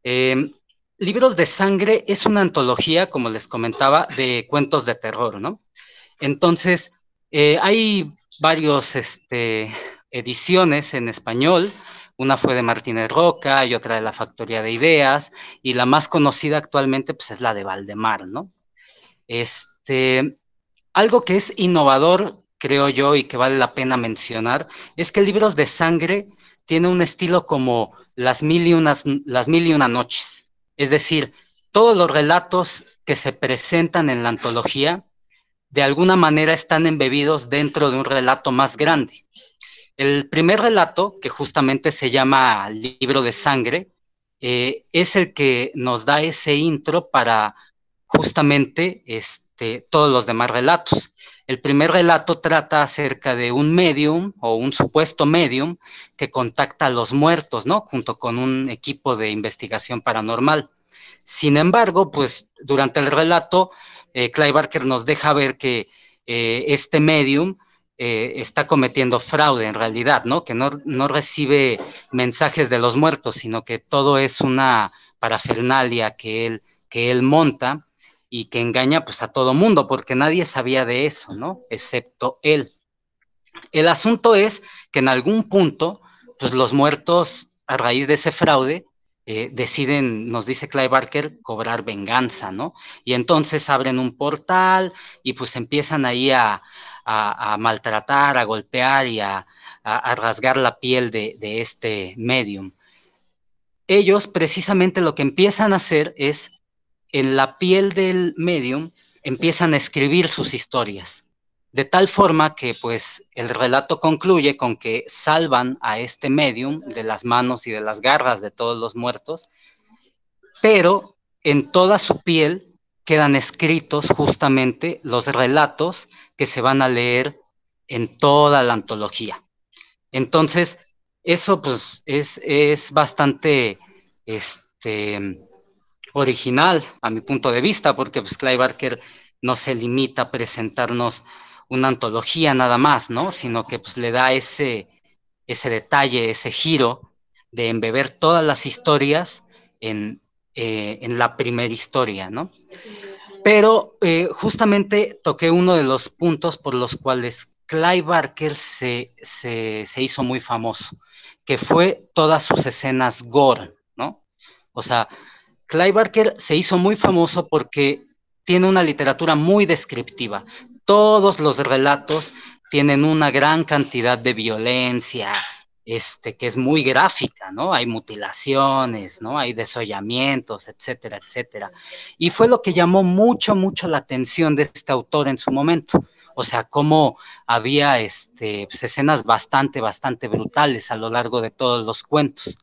eh, Libros de Sangre es una antología, como les comentaba, de cuentos de terror, ¿no? Entonces, eh, hay varios este, ediciones en español. Una fue de Martínez Roca y otra de la Factoría de Ideas, y la más conocida actualmente pues, es la de Valdemar, ¿no? Este, algo que es innovador, creo yo, y que vale la pena mencionar, es que Libros de Sangre tiene un estilo como las mil y, unas, las mil y una noches. Es decir, todos los relatos que se presentan en la antología de alguna manera están embebidos dentro de un relato más grande. El primer relato, que justamente se llama Libro de Sangre, eh, es el que nos da ese intro para justamente este, todos los demás relatos. El primer relato trata acerca de un medium o un supuesto medium que contacta a los muertos, ¿no? Junto con un equipo de investigación paranormal. Sin embargo, pues durante el relato, eh, Clive Barker nos deja ver que eh, este medium eh, está cometiendo fraude en realidad, ¿no? Que no, no recibe mensajes de los muertos, sino que todo es una parafernalia que él, que él monta y que engaña pues a todo mundo, porque nadie sabía de eso, ¿no? Excepto él. El asunto es que en algún punto, pues los muertos, a raíz de ese fraude, eh, deciden, nos dice Clive Barker, cobrar venganza, ¿no? Y entonces abren un portal y pues empiezan ahí a, a, a maltratar, a golpear y a, a rasgar la piel de, de este medium. Ellos precisamente lo que empiezan a hacer es en la piel del medium empiezan a escribir sus historias, de tal forma que pues el relato concluye con que salvan a este medium de las manos y de las garras de todos los muertos, pero en toda su piel quedan escritos justamente los relatos que se van a leer en toda la antología. Entonces, eso pues es, es bastante, este, original a mi punto de vista, porque pues Barker no se limita a presentarnos una antología nada más, ¿no? Sino que pues le da ese, ese detalle, ese giro de embeber todas las historias en, eh, en la primera historia, ¿no? Pero eh, justamente toqué uno de los puntos por los cuales Clive Barker se, se, se hizo muy famoso, que fue todas sus escenas gore, ¿no? O sea, Clive Barker se hizo muy famoso porque tiene una literatura muy descriptiva. Todos los relatos tienen una gran cantidad de violencia este, que es muy gráfica, ¿no? Hay mutilaciones, ¿no? Hay desollamientos, etcétera, etcétera. Y fue lo que llamó mucho, mucho la atención de este autor en su momento. O sea, cómo había este, pues, escenas bastante, bastante brutales a lo largo de todos los cuentos.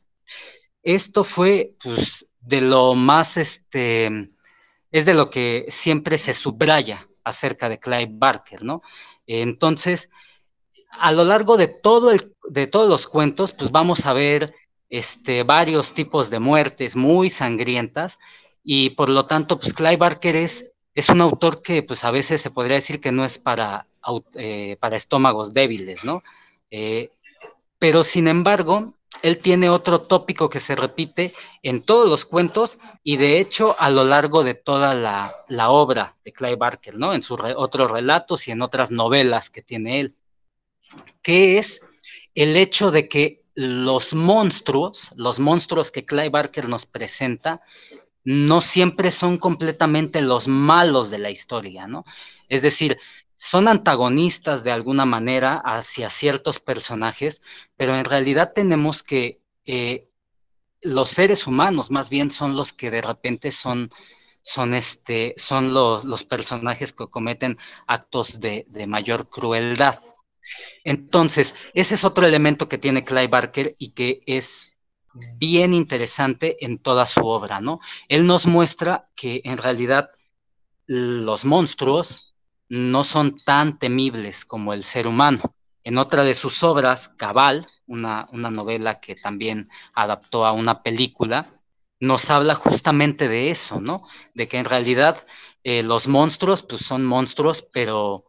Esto fue, pues, de lo más, este, es de lo que siempre se subraya acerca de Clive Barker, ¿no? Entonces, a lo largo de, todo el, de todos los cuentos, pues vamos a ver este, varios tipos de muertes muy sangrientas y por lo tanto, pues Clive Barker es, es un autor que pues a veces se podría decir que no es para, eh, para estómagos débiles, ¿no? Eh, pero sin embargo, él tiene otro tópico que se repite en todos los cuentos y de hecho a lo largo de toda la, obra de Clive Barker, ¿no? En sus otros relatos y en otras novelas que tiene él que es el hecho de que los monstruos, los monstruos que Clive Barker nos presenta, no siempre son completamente los malos de la historia, ¿no? Es decir, son antagonistas de alguna manera hacia ciertos personajes, pero en realidad tenemos que eh, los seres humanos más bien son los que de repente son, son, este, son los personajes que cometen actos de mayor crueldad. Entonces, ese es otro elemento que tiene Clive Barker y que es bien interesante en toda su obra, ¿no? Él nos muestra que en realidad los monstruos no son tan temibles como el ser humano. En otra de sus obras, Cabal, una, novela que también adaptó a una película, nos habla justamente de eso, ¿no? De que en realidad eh, los monstruos, pues son monstruos, pero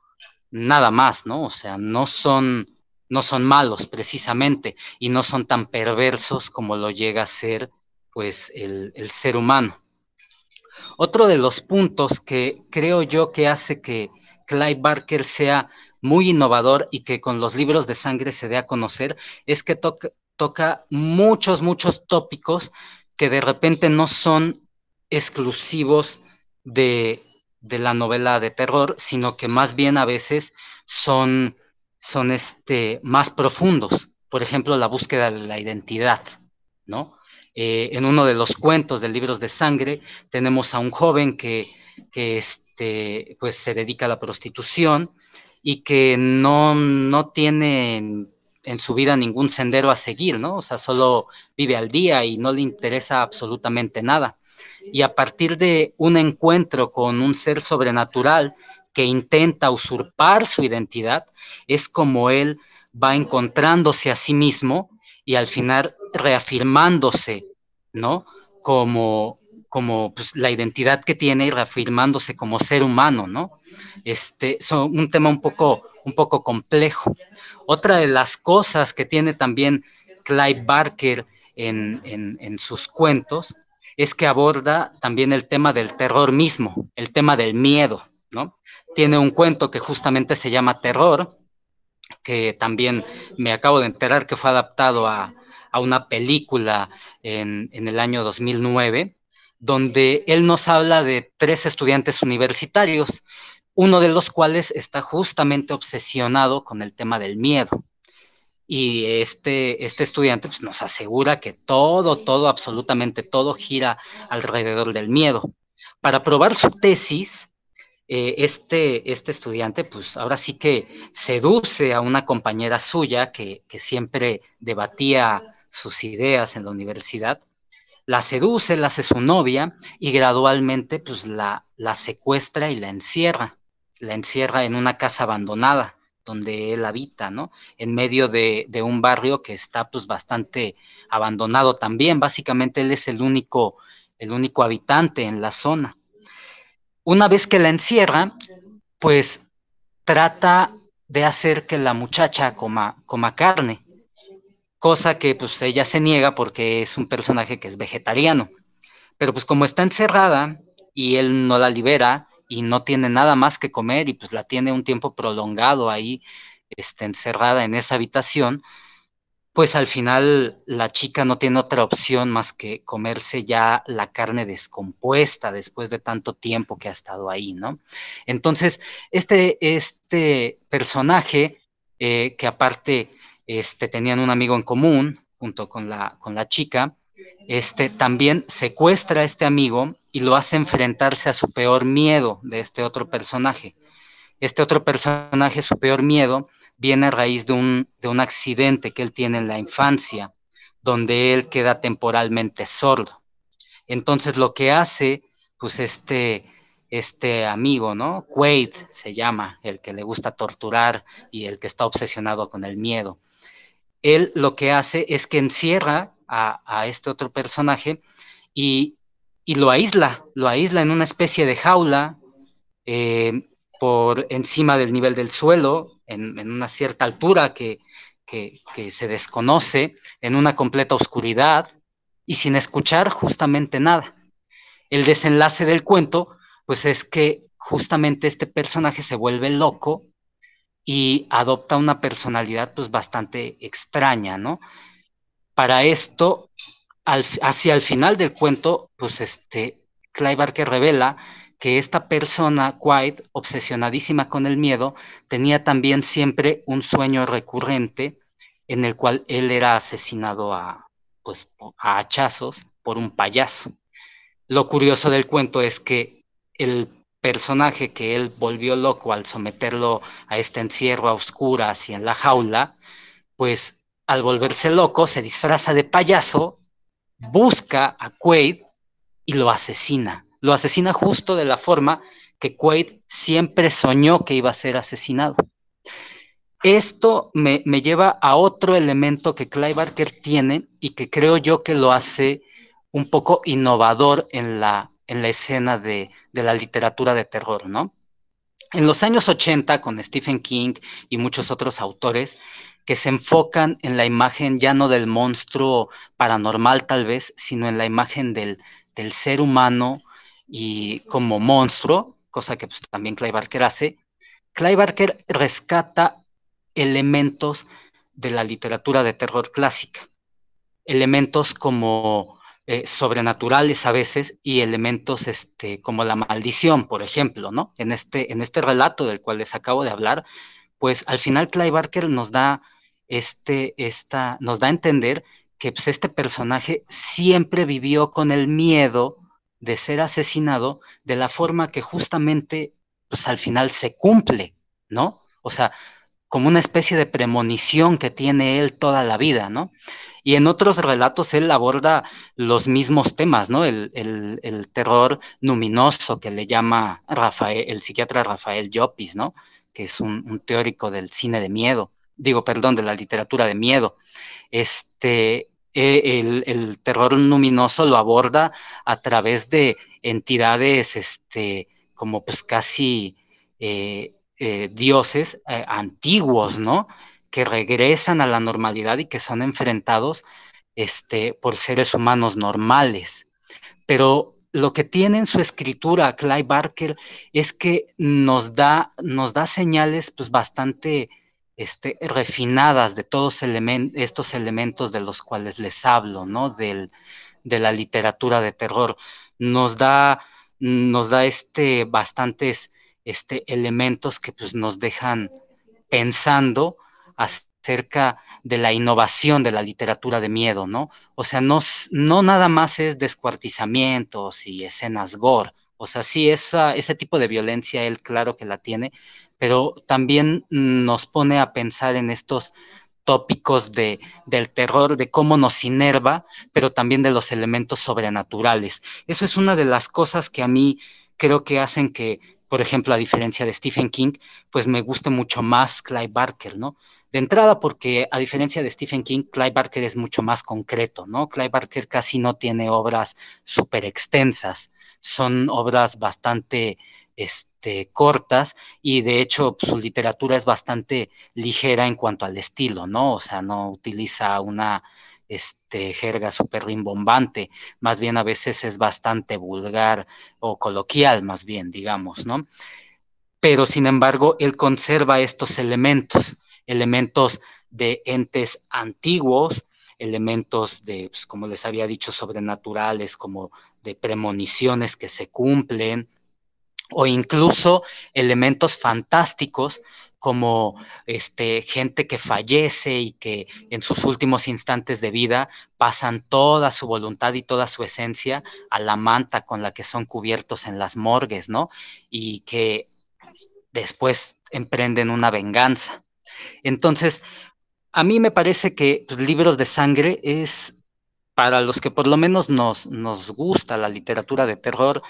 nada más, ¿no? O sea, no son, no son malos precisamente y no son tan perversos como lo llega a ser pues el, el ser humano. Otro de los puntos que creo yo que hace que Clive Barker sea muy innovador y que con los libros de sangre se dé a conocer es que toca, muchos, muchos tópicos que de repente no son exclusivos de, de la novela de terror, sino que más bien a veces son, son este, más profundos. Por ejemplo, la búsqueda de la identidad, ¿no? Eh, en uno de los cuentos de libros de sangre tenemos a un joven que, que este, pues se dedica a la prostitución y que no, no tiene en su vida ningún sendero a seguir, ¿no? O sea, solo vive al día y no le interesa absolutamente nada y a partir de un encuentro con un ser sobrenatural que intenta usurpar su identidad, es como él va encontrándose a sí mismo y al final reafirmándose, ¿no? Como, como pues, la identidad que tiene y reafirmándose como ser humano, ¿no? Este, es un tema un poco, un poco complejo. Otra de las cosas que tiene también Clive Barker en, en sus cuentos es que aborda también el tema del terror mismo, el tema del miedo, ¿no? Tiene un cuento que justamente se llama Terror, que también me acabo de enterar que fue adaptado a, una película en, en, el año 2009, donde él nos habla de tres estudiantes universitarios, uno de los cuales está justamente obsesionado con el tema del miedo y este, este estudiante pues, nos asegura que todo, todo, absolutamente todo gira alrededor del miedo. Para probar su tesis, eh, este, este estudiante, pues ahora sí que seduce a una compañera suya que, siempre debatía sus ideas en la universidad, la seduce, la hace su novia y gradualmente pues la, la secuestra y la encierra, la encierra en una casa abandonada donde él habita, ¿no? En medio de, un barrio que está pues bastante abandonado también. Básicamente él es el único, el único habitante en la zona. Una vez que la encierra, pues trata de hacer que la muchacha coma, coma carne, cosa que pues ella se niega porque es un personaje que es vegetariano. Pero pues como está encerrada y él no la libera, y no tiene nada más que comer y pues la tiene un tiempo prolongado ahí este, encerrada en esa habitación, pues al final la chica no tiene otra opción más que comerse ya la carne descompuesta después de tanto tiempo que ha estado ahí, ¿no? Entonces, este, este personaje, eh, que aparte este, tenían un amigo en común junto con la, con la chica, este, también secuestra a este amigo y lo hace enfrentarse a su peor miedo de este otro personaje. Este otro personaje, su peor miedo, viene a raíz de un, de un accidente que él tiene en la infancia, donde él queda temporalmente sordo. Entonces lo que hace, pues este, este amigo, ¿no? Quaid se llama, el que le gusta torturar y el que está obsesionado con el miedo. Él lo que hace es que encierra a, este otro personaje y, lo aísla, lo aísla en una especie de jaula eh, por encima del nivel del suelo, en, una cierta altura que, que, se desconoce, en una completa oscuridad y sin escuchar justamente nada. El desenlace del cuento pues es que justamente este personaje se vuelve loco y adopta una personalidad pues bastante extraña, ¿no? Para esto, hacia el final del cuento, pues este, Clive Barker revela que esta persona, White, obsesionadísima con el miedo, tenía también siempre un sueño recurrente en el cual él era asesinado a, pues, a hachazos por un payaso. Lo curioso del cuento es que el personaje que él volvió loco al someterlo a este encierro a oscuras y en la jaula, pues al volverse loco se disfraza de payaso, busca a Quaid y lo asesina. Lo asesina justo de la forma que Quaid siempre soñó que iba a ser asesinado. Esto me, me, lleva a otro elemento que Clive Barker tiene y que creo yo que lo hace un poco innovador en la, en la escena de, de la literatura de terror, ¿no? En los años 80, con Stephen King y muchos otros autores, que se enfocan en la imagen ya no del monstruo paranormal tal vez, sino en la imagen del, del ser humano y como monstruo, cosa que pues, también Clive Barker hace, Clive Barker rescata elementos de la literatura de terror clásica, elementos como eh, sobrenaturales a veces y elementos este, como la maldición, por ejemplo, ¿no? En este, en este relato del cual les acabo de hablar, pues al final Clive Barker nos da, este, esta, nos da a entender que pues, este personaje siempre vivió con el miedo de ser asesinado de la forma que justamente pues al final se cumple, ¿no? O sea, como una especie de premonición que tiene él toda la vida, ¿no? Y en otros relatos él aborda los mismos temas, ¿no? El, terror luminoso que le llama Rafael, el psiquiatra Rafael Llopis, ¿no? Que es un, teórico del cine de miedo, digo, perdón, de la literatura de miedo. Este, e, el, terror luminoso lo aborda a través de entidades, este, como pues casi eh, eh, dioses eh, antiguos, ¿no? Que regresan a la normalidad y que son enfrentados este, por seres humanos normales. Pero lo que tiene en su escritura Clive Barker es que nos da, nos da señales pues, bastante este, refinadas de todos estos elementos de los cuales les hablo, ¿no? Del, de la literatura de terror. Nos da, nos da este, bastantes este, elementos que pues, nos dejan pensando acerca de la innovación de la literatura de miedo, ¿no? O sea, no, no nada más es descuartizamientos y escenas gore, o sea, sí, esa, ese tipo de violencia él claro que la tiene, pero también nos pone a pensar en estos tópicos de, del terror, de cómo nos inerva, pero también de los elementos sobrenaturales. Eso es una de las cosas que a mí creo que hacen que, por ejemplo, a diferencia de Stephen King, pues me guste mucho más Clive Barker, ¿no? De entrada, porque a diferencia de Stephen King, Clive Barker es mucho más concreto, ¿no? Clive Barker casi no tiene obras súper extensas, son obras bastante este, cortas y de hecho su literatura es bastante ligera en cuanto al estilo, ¿no? O sea, no utiliza una este, jerga súper rimbombante, más bien a veces es bastante vulgar o coloquial, más bien, digamos, ¿no? Pero sin embargo, él conserva estos elementos elementos de entes antiguos, elementos de, pues, como les había dicho, sobrenaturales, como de premoniciones que se cumplen, o incluso elementos fantásticos, como este, gente que fallece y que en sus últimos instantes de vida pasan toda su voluntad y toda su esencia a la manta con la que son cubiertos en las morgues, ¿no? Y que después emprenden una venganza. Entonces, a mí me parece que pues, Libros de Sangre es, para los que por lo menos nos, nos gusta la literatura de terror,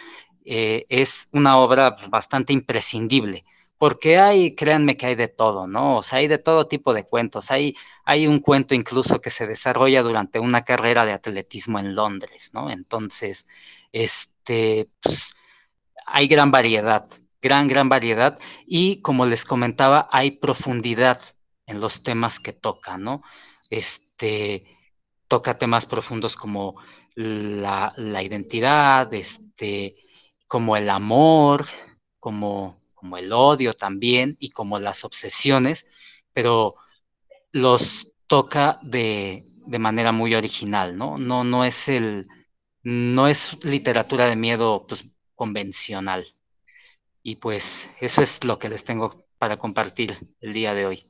eh, es una obra bastante imprescindible porque hay, créanme que hay de todo, ¿no? O sea, hay de todo tipo de cuentos. Hay, hay un cuento incluso que se desarrolla durante una carrera de atletismo en Londres, ¿no? Entonces, este, pues, hay gran variedad, gran, gran variedad. Y como les comentaba, hay profundidad en los temas que toca, ¿no? Este, toca temas profundos como la, la identidad, este, como el amor, como como el odio también y como las obsesiones, pero los toca de, manera muy original, ¿no? No, no es el, no es literatura de miedo pues, convencional. Y pues eso es lo que les tengo para compartir el día de hoy.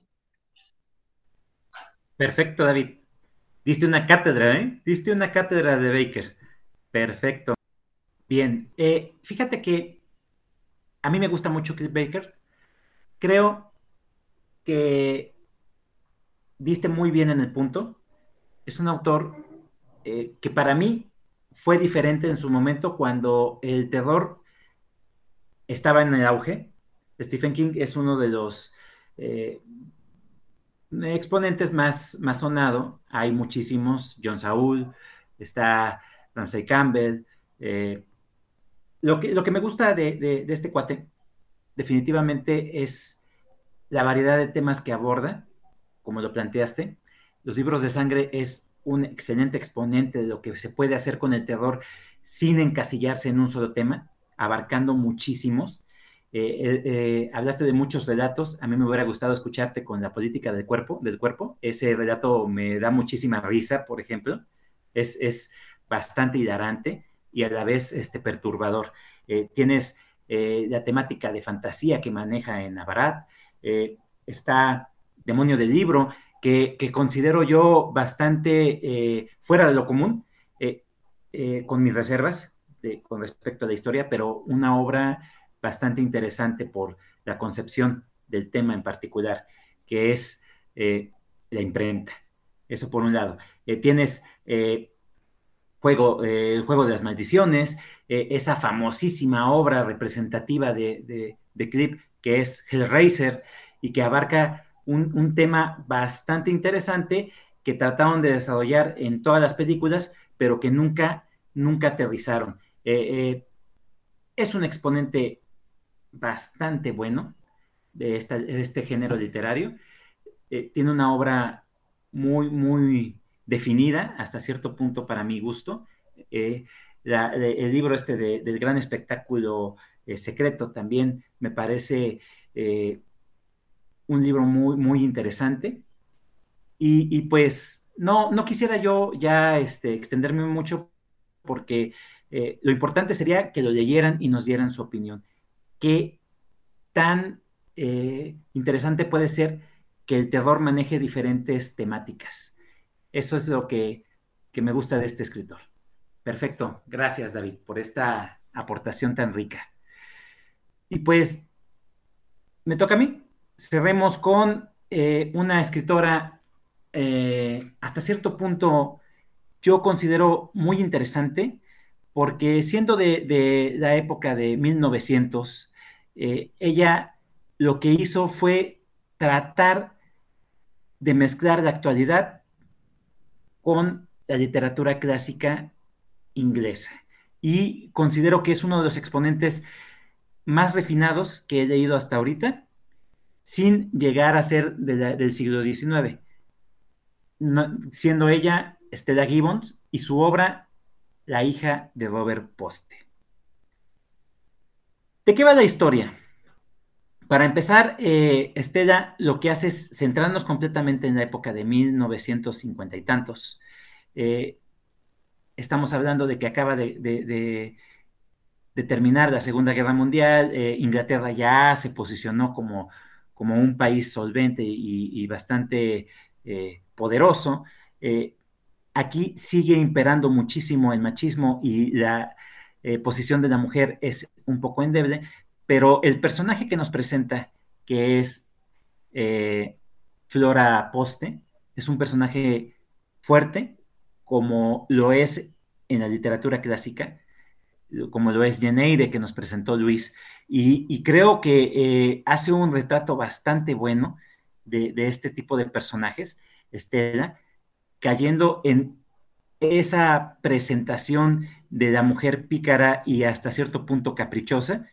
Perfecto, David. Diste una cátedra, ¿eh? Diste una cátedra de Baker. Perfecto. Bien, eh, fíjate que a mí me gusta mucho Chris Baker. Creo que diste muy bien en el punto. Es un autor eh, que para mí fue diferente en su momento cuando el terror estaba en el auge. Stephen King es uno de los eh, exponentes más, más sonado. Hay muchísimos. John Saul, está Ramsey Campbell, eh, lo que, lo que me gusta de, este cuate definitivamente es la variedad de temas que aborda, como lo planteaste. Los libros de sangre es un excelente exponente de lo que se puede hacer con el terror sin encasillarse en un solo tema, abarcando muchísimos. Eh, eh, eh, hablaste de muchos relatos. A mí me hubiera gustado escucharte con la política del cuerpo, del cuerpo. Ese relato me da muchísima risa, por ejemplo. Es, es bastante hilarante y a la vez este, perturbador. Tienes la temática de fantasía que maneja en Abarat, está Demonio del Libro, que, considero yo bastante fuera de lo común, con mis reservas con respecto a la historia, pero una obra bastante interesante por la concepción del tema en particular, que es la imprenta. Eso por un lado. tienes juego, eh, el juego de las maldiciones, eh, esa famosísima obra representativa de, de, Clip que es Hellraiser y que abarca un, tema bastante interesante que trataron de desarrollar en todas las películas, pero que nunca, nunca aterrizaron. Eh, es un exponente bastante bueno de, de este género literario. tiene una obra muy, muy definida hasta cierto punto para mi gusto. Eh, el libro este del gran espectáculo eh, secreto también me parece eh, un libro muy, muy interesante. Y, pues no, no quisiera yo ya este, extenderme mucho porque lo importante sería que lo leyeran y nos dieran su opinión. ¿Qué tan interesante puede ser que el terror maneje diferentes temáticas? Eso es lo que, me gusta de este escritor. Perfecto. Gracias, David, por esta aportación tan rica. Y pues, me toca a mí. Cerremos con eh, una escritora eh, hasta cierto punto yo considero muy interesante porque siendo de, la época de 1900, eh, ella lo que hizo fue tratar de mezclar la actualidad con la literatura clásica inglesa. Y considero que es uno de los exponentes más refinados que he leído hasta ahorita, sin llegar a ser del siglo XIX, siendo ella Stella Gibbons y su obra La hija de Robert Poste. ¿De qué va la historia? Para empezar, eh, Estela lo que hace es centrarnos completamente en la época de 1950 y tantos. Eh, estamos hablando de que acaba de, terminar la Segunda Guerra Mundial, eh, Inglaterra ya se posicionó como, un país solvente y, bastante eh, poderoso, aquí sigue imperando muchísimo el machismo y la posición de la mujer es un poco endeble, pero el personaje que nos presenta, que es Flora Poste, es un personaje fuerte, como lo es en la literatura clásica, como lo es Geneire que nos presentó Luis, y, creo que eh, hace un retrato bastante bueno de, este tipo de personajes, Estela, cayendo en esa presentación de la mujer pícara y hasta cierto punto caprichosa,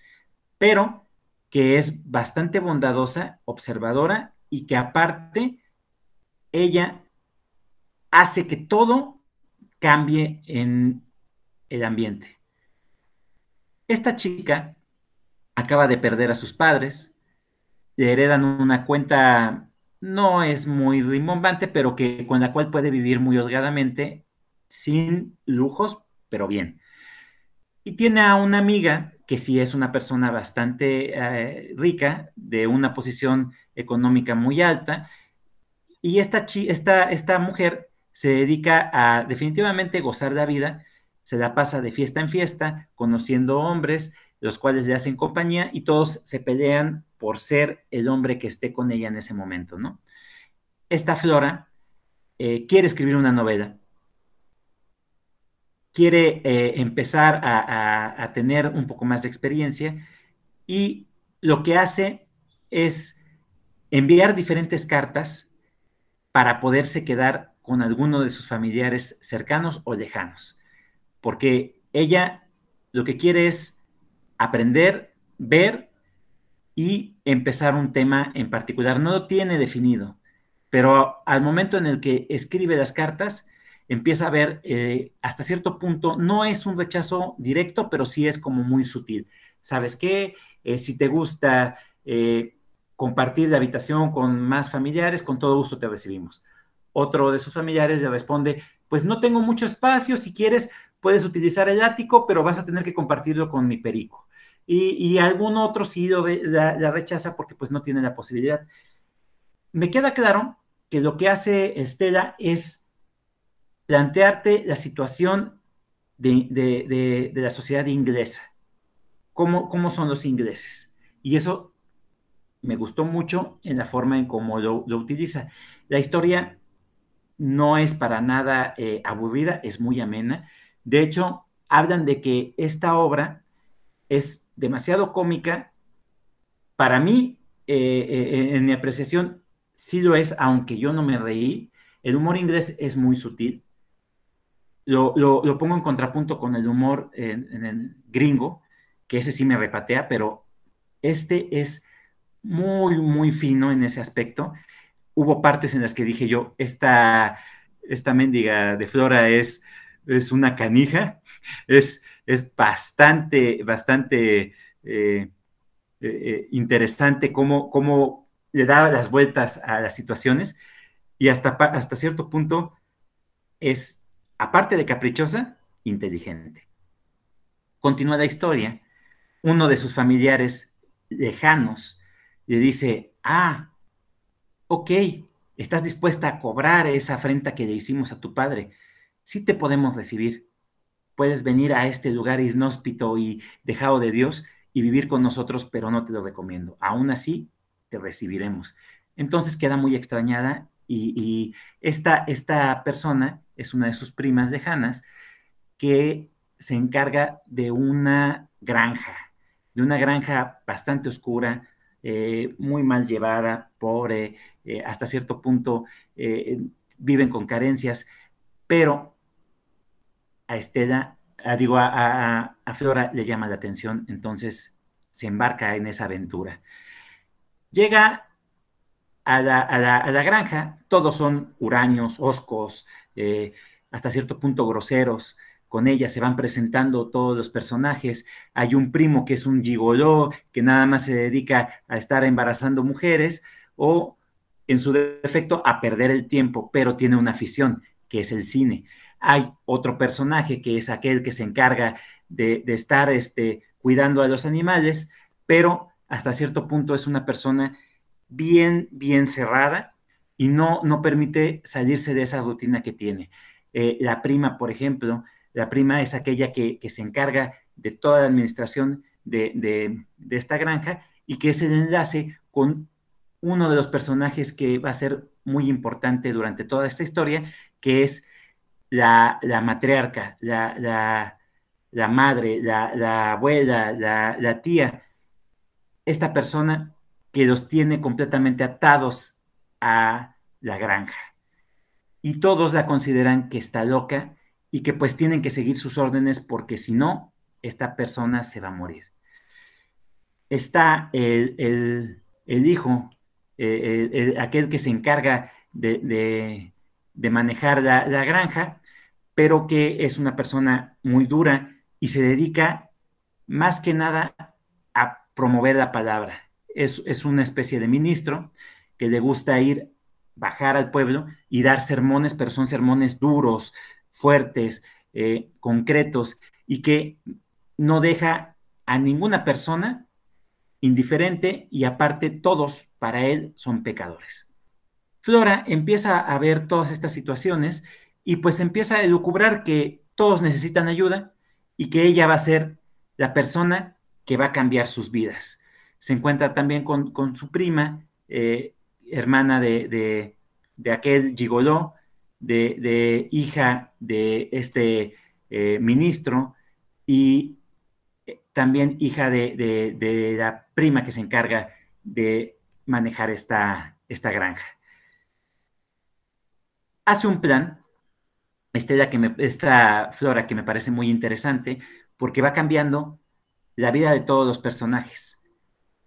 pero que es bastante bondadosa, observadora y que aparte ella hace que todo cambie en el ambiente. Esta chica acaba de perder a sus padres, le heredan una cuenta, no es muy rimbombante, pero que con la cual puede vivir muy holgadamente, sin lujos, pero bien. Y tiene a una amiga que sí es una persona bastante eh, rica, de una posición económica muy alta, y esta, esta, esta mujer se dedica a definitivamente gozar la vida, se la pasa de fiesta en fiesta, conociendo hombres, los cuales le hacen compañía y todos se pelean por ser el hombre que esté con ella en ese momento, ¿no? Esta Flora eh, quiere escribir una novela, quiere eh, empezar a, tener un poco más de experiencia y lo que hace es enviar diferentes cartas para poderse quedar con alguno de sus familiares cercanos o lejanos porque ella lo que quiere es aprender, ver y empezar un tema en particular. No lo tiene definido, pero al momento en el que escribe las cartas, empieza a ver eh, hasta cierto punto, no es un rechazo directo, pero sí es como muy sutil. ¿Sabes qué? Eh, si te gusta eh, compartir la habitación con más familiares, con todo gusto te recibimos. Otro de sus familiares le responde, pues no tengo mucho espacio, si quieres, puedes utilizar el ático, pero vas a tener que compartirlo con mi perico. Y, algún otro sí la, rechaza porque pues no tiene la posibilidad. Me queda claro que lo que hace Estela es plantearte la situación de, la sociedad inglesa. ¿Cómo, ¿Cómo, son los ingleses? Y eso me gustó mucho en la forma en cómo lo, utiliza. La historia no es para nada eh, aburrida, es muy amena. De hecho, hablan de que esta obra es demasiado cómica. Para mí, eh, eh, en mi apreciación, sí lo es, aunque yo no me reí. El humor inglés es muy sutil. Lo, pongo en contrapunto con el humor en, el gringo, que ese sí me repatea, pero este es muy, muy fino en ese aspecto. Hubo partes en las que dije yo, esta, esta mendiga de Flora es es una canija, es, es bastante, bastante eh, eh, eh, interesante cómo, cómo, le da las vueltas a las situaciones y hasta, hasta cierto punto es, aparte de caprichosa, inteligente. Continúa la historia. Uno de sus familiares lejanos le dice, ah, ok, estás dispuesta a cobrar esa afrenta que le hicimos a tu padre sí te podemos recibir. Puedes venir a este lugar inhóspito y dejado de Dios y vivir con nosotros, pero no te lo recomiendo. Aún así, te recibiremos. Entonces queda muy extrañada y, esta, esta persona es una de sus primas lejanas que se encarga de una granja, de una granja bastante oscura, eh, muy mal llevada, pobre, eh, hasta cierto punto eh, viven con carencias, pero a Estela, digo, a, Flora le llama la atención, entonces se embarca en esa aventura. Llega a la, granja, todos son huraños, oscos, eh, hasta cierto punto groseros. Con ella se van presentando todos los personajes. Hay un primo que es un gigoló, que nada más se dedica a estar embarazando mujeres, o en su defecto a perder el tiempo, pero tiene una afición, que es el cine. Hay otro personaje que es aquel que se encarga de, estar este, cuidando a los animales, pero hasta cierto punto es una persona bien, bien cerrada y no, no permite salirse de esa rutina que tiene. Eh, la prima, por ejemplo, la prima es aquella que, se encarga de toda la administración de, esta granja y que es el enlace con uno de los personajes que va a ser muy importante durante toda esta historia, que es la, matriarca, la, madre, la, abuela, la, tía, esta persona que los tiene completamente atados a la granja. Y todos la consideran que está loca y que pues tienen que seguir sus órdenes porque si no, esta persona se va a morir. Está el, hijo, eh, aquel que se encarga de, manejar la, granja, pero que es una persona muy dura y se dedica más que nada a promover la palabra. Es, es una especie de ministro que le gusta ir, bajar al pueblo y dar sermones, pero son sermones duros, fuertes, eh, concretos y que no deja a ninguna persona indiferente y aparte todos para él son pecadores. Flora empieza a ver todas estas situaciones y pues empieza a elucubrar que todos necesitan ayuda y que ella va a ser la persona que va a cambiar sus vidas. Se encuentra también con, su prima, eh, hermana de, aquel gigoló, de, hija de este eh, ministro y eh, también hija de, la prima que se encarga de manejar esta granja. Hace un plan, esta, que flora que me parece muy interesante, porque va cambiando la vida de todos los personajes.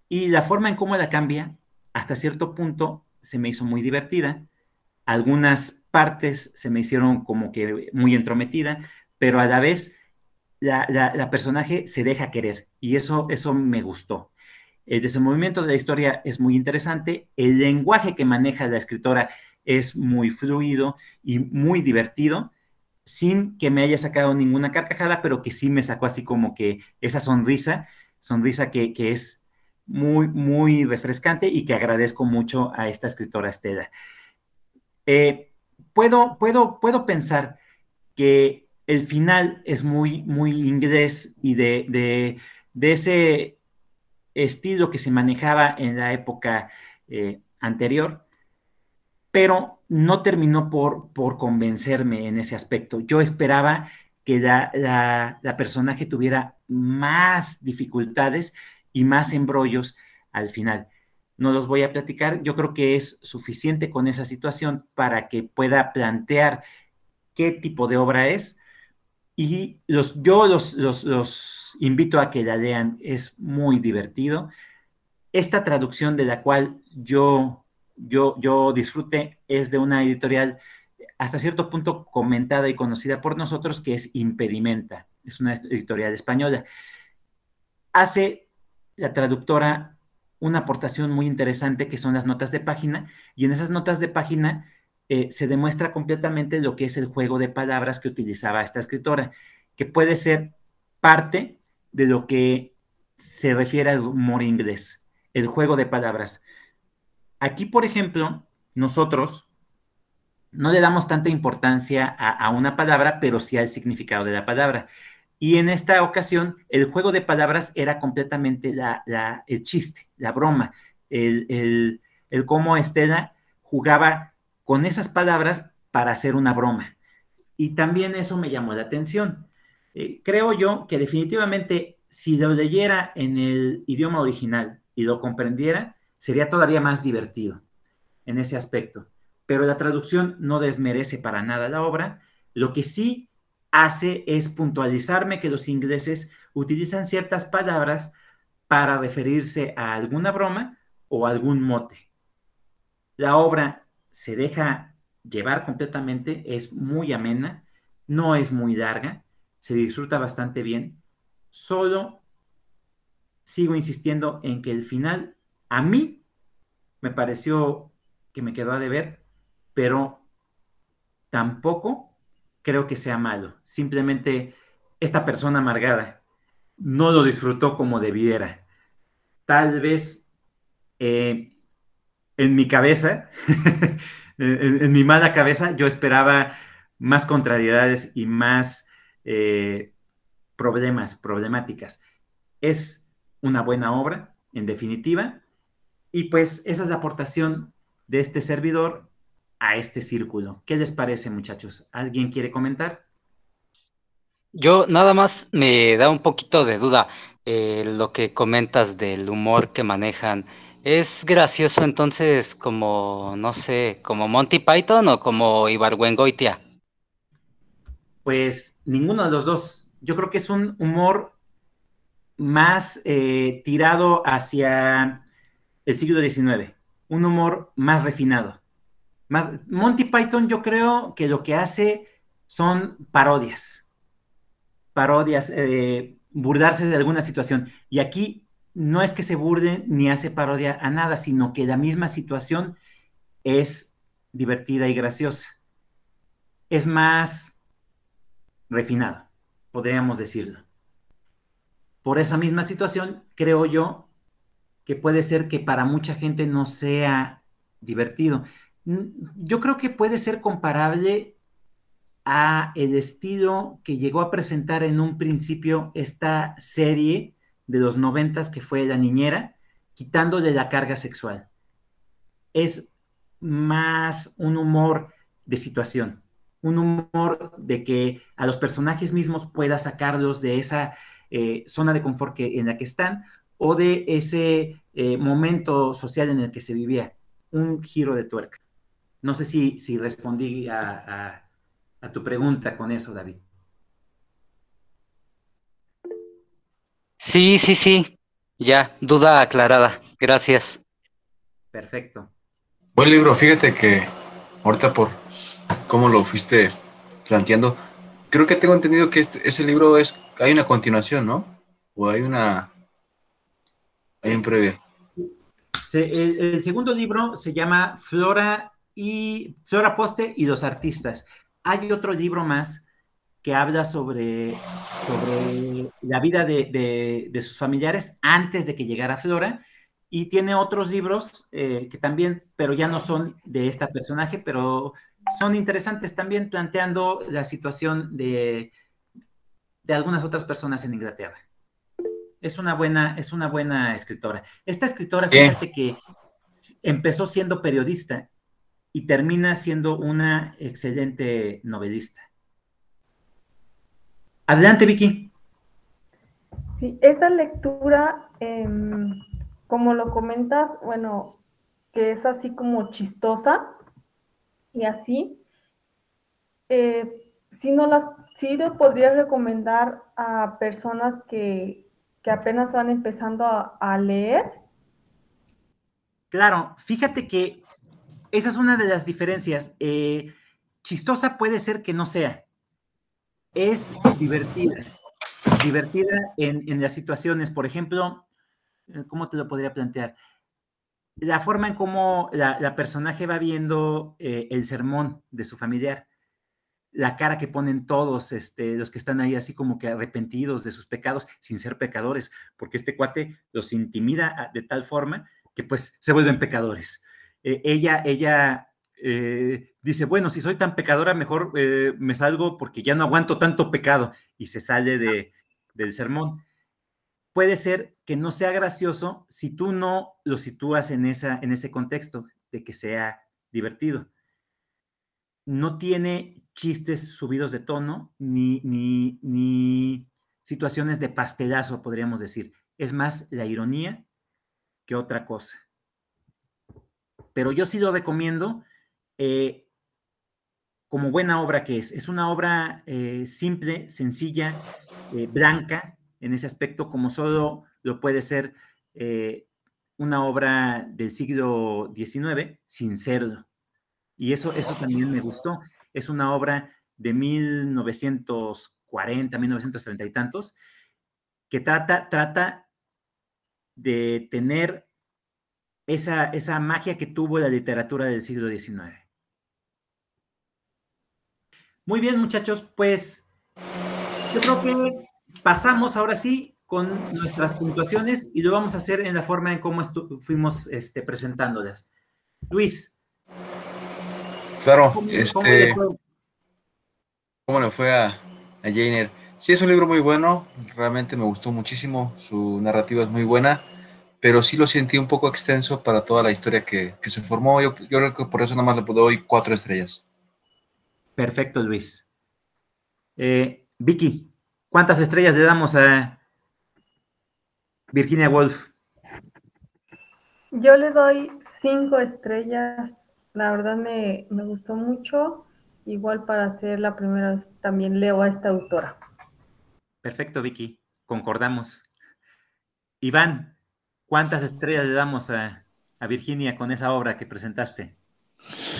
Y la forma en cómo la cambia, hasta cierto punto, se me hizo muy divertida. Algunas partes se me hicieron como que muy entrometida, pero a la vez la, personaje se deja querer y eso, eso me gustó. El desenvolvimiento de la historia es muy interesante, el lenguaje que maneja la escritora es muy fluido y muy divertido, sin que me haya sacado ninguna carcajada, pero que sí me sacó así como que esa sonrisa, sonrisa que, es muy, muy refrescante y que agradezco mucho a esta escritora Estela. Eh, puedo, puedo, puedo pensar que el final es muy, muy inglés y de, ese estilo que se manejaba en la época eh, anterior, pero no terminó por, por convencerme en ese aspecto. Yo esperaba que la, la, personaje tuviera más dificultades y más embrollos al final no los voy a platicar. Yo creo que es suficiente con esa situación para que pueda plantear qué tipo de obra es. Y los, yo los, invito a que la lean, es muy divertido. Esta traducción de la cual yo, yo, yo disfrute es de una editorial hasta cierto punto comentada y conocida por nosotros, que es Impedimenta, es una editorial española. Hace la traductora una aportación muy interesante que son las notas de página y en esas notas de página eh, se demuestra completamente lo que es el juego de palabras que utilizaba esta escritora, que puede ser parte de lo que se refiere al humor inglés, el juego de palabras. Aquí, por ejemplo, nosotros no le damos tanta importancia a, una palabra, pero sí al significado de la palabra. Y en esta ocasión, el juego de palabras era completamente el chiste, la broma, el, cómo Estela jugaba con esas palabras para hacer una broma. Y también eso me llamó la atención. Eh, creo yo que definitivamente si lo leyera en el idioma original y lo comprendiera, sería todavía más divertido en ese aspecto. Pero la traducción no desmerece para nada la obra. Lo que sí hace es puntualizarme que los ingleses utilizan ciertas palabras para referirse a alguna broma o algún mote. La obra se deja llevar completamente, es muy amena, no es muy larga, se disfruta bastante bien. Solo sigo insistiendo en que el final a mí me pareció que me quedó a deber, pero tampoco creo que sea malo. Simplemente esta persona amargada no lo disfrutó como debiera. Tal vez eh, en mi cabeza, en, mi mala cabeza, yo esperaba más contrariedades y más eh, problemas, problemáticas. Es una buena obra, en definitiva, y pues esa es la aportación de este servidor a este círculo. ¿Qué les parece, muchachos? ¿Alguien quiere comentar? Yo nada más me da un poquito de duda eh, lo que comentas del humor que manejan. ¿Es gracioso entonces como, no sé, como Monty Python o como Ibargüengoitia? Pues ninguno de los dos. Yo creo que es un humor más eh, tirado hacia el siglo XIX, un humor más refinado. Monty Python yo creo que lo que hace son parodias, parodias, eh, burdarse de alguna situación. Y aquí no es que se burde ni hace parodia a nada, sino que la misma situación es divertida y graciosa. Es más refinado, podríamos decirlo. Por esa misma situación, creo yo que puede ser que para mucha gente no sea divertido. Yo creo que puede ser comparable a el estilo que llegó a presentar en un principio esta serie de los noventas que fue La Niñera, quitándole la carga sexual. Es más un humor de situación, un humor de que a los personajes mismos pueda sacarlos de esa eh, zona de confort que, en la que están o de ese eh, momento social en el que se vivía. Un giro de tuerca. No sé si, si respondí a, a tu pregunta con eso, David. Sí, sí, sí. Ya, duda aclarada. Gracias. Perfecto. Buen libro, fíjate que ahorita por cómo lo fuiste planteando, creo que tengo entendido que este, ese libro es, hay una continuación, ¿no? O hay una, el, segundo libro se llama Flora y Flora Poste y los artistas. Hay otro libro más que habla sobre, sobre la vida de, sus familiares antes de que llegara Flora y tiene otros libros eh, que también, pero ya no son de este personaje, pero son interesantes también planteando la situación de, de algunas otras personas en Inglaterra. Es una buena, es una buena escritora. Esta escritora, fíjate que empezó siendo periodista y termina siendo una excelente novelista. Adelante, Vicky. Sí, esta lectura, em, como lo comentas, bueno, que es así como chistosa y así, eh, si no las, sí le podría recomendar a personas que, apenas van empezando a leer. Claro, fíjate que esa es una de las diferencias. Eh, chistosa puede ser que no sea. Es divertida. Divertida en, las situaciones. Por ejemplo, eh, ¿cómo te lo podría plantear? La forma en cómo la, personaje va viendo eh, el sermón de su familiar. La cara que ponen todos este, los que están ahí así como que arrepentidos de sus pecados sin ser pecadores, porque este cuate los intimida de tal forma que pues se vuelven pecadores. Eh, ella, ella eh, dice, bueno, si soy tan pecadora, mejor eh, me salgo porque ya no aguanto tanto pecado y se sale de, del sermón. Puede ser que no sea gracioso si tú no lo sitúas en, esa, en ese contexto de que sea divertido. No tiene chistes subidos de tono ni, ni, ni situaciones de pastelazo, podríamos decir. Es más la ironía que otra cosa pero yo sí lo recomiendo eh, como buena obra que es. Es una obra eh, simple, sencilla, eh, blanca en ese aspecto, como solo lo puede ser una obra del siglo XIX, sin serlo. Y eso, eso también me gustó. Es una obra de 1940, 1930 y tantos, que trata, trata de tener esa, magia que tuvo la literatura del siglo XIX. Muy bien, muchachos, pues yo creo que pasamos ahora sí con nuestras puntuaciones y lo vamos a hacer en la forma en cómo fuimos este, presentándolas. Luis. Claro, este. ¿Cómo le fue, a, a Jainer? Sí, es un libro muy bueno, realmente me gustó muchísimo, su narrativa es muy buena, pero sí lo sentí un poco extenso para toda la historia que, se formó. Yo, creo que por eso nada más le doy cuatro estrellas. Perfecto, Luis. Eh, Vicky, ¿cuántas estrellas le damos a Virginia Woolf? Yo le doy cinco estrellas. La verdad me, me gustó mucho. Igual para ser la primera vez también leo a esta autora. Perfecto, Vicky. Concordamos. Iván, ¿cuántas estrellas le damos a, Virginia con esa obra que presentaste?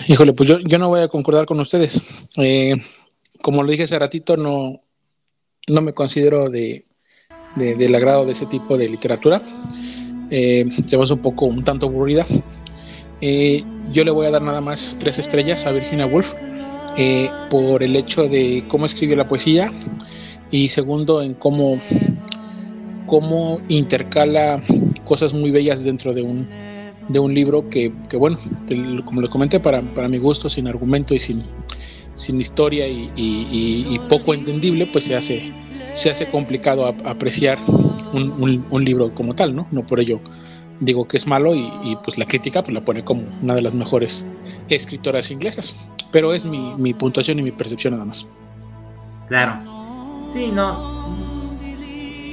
Híjole, pues yo, yo no voy a concordar con ustedes. Eh, como lo dije hace ratito, no, no me considero de, del agrado de ese tipo de literatura. Eh, se me hace un poco, un tanto aburrida. Eh, yo le voy a dar nada más tres estrellas a Virginia Woolf eh, por el hecho de cómo escribió la poesía y segundo en cómo, cómo intercala cosas muy bellas dentro de un, de un libro que, que bueno, como le comenté, para, para, mi gusto, sin argumento y sin, sin historia y, y, poco entendible, pues se hace, se hace complicado apreciar un, un, libro como tal, ¿no? No por ello digo que es malo y, y, pues la crítica pues la pone como una de las mejores escritoras inglesas, pero es mi, mi puntuación y mi percepción nada más. Claro, Sí, no.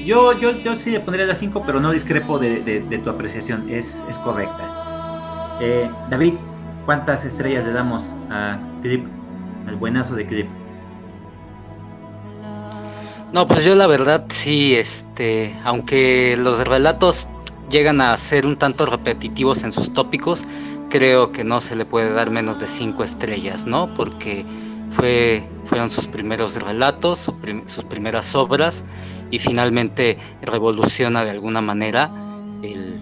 Yo, yo, yo sí le pondría la 5, pero no discrepo de, tu apreciación. Es, es correcta. Eh, David, ¿cuántas estrellas le damos a Clip? Al buenazo de Clip. No, pues yo la verdad sí, este, aunque los relatos llegan a ser un tanto repetitivos en sus tópicos, creo que no se le puede dar menos de 5 estrellas, ¿no? Porque fue, fueron sus primeros relatos, sus primeras obras y finalmente revoluciona de alguna manera el,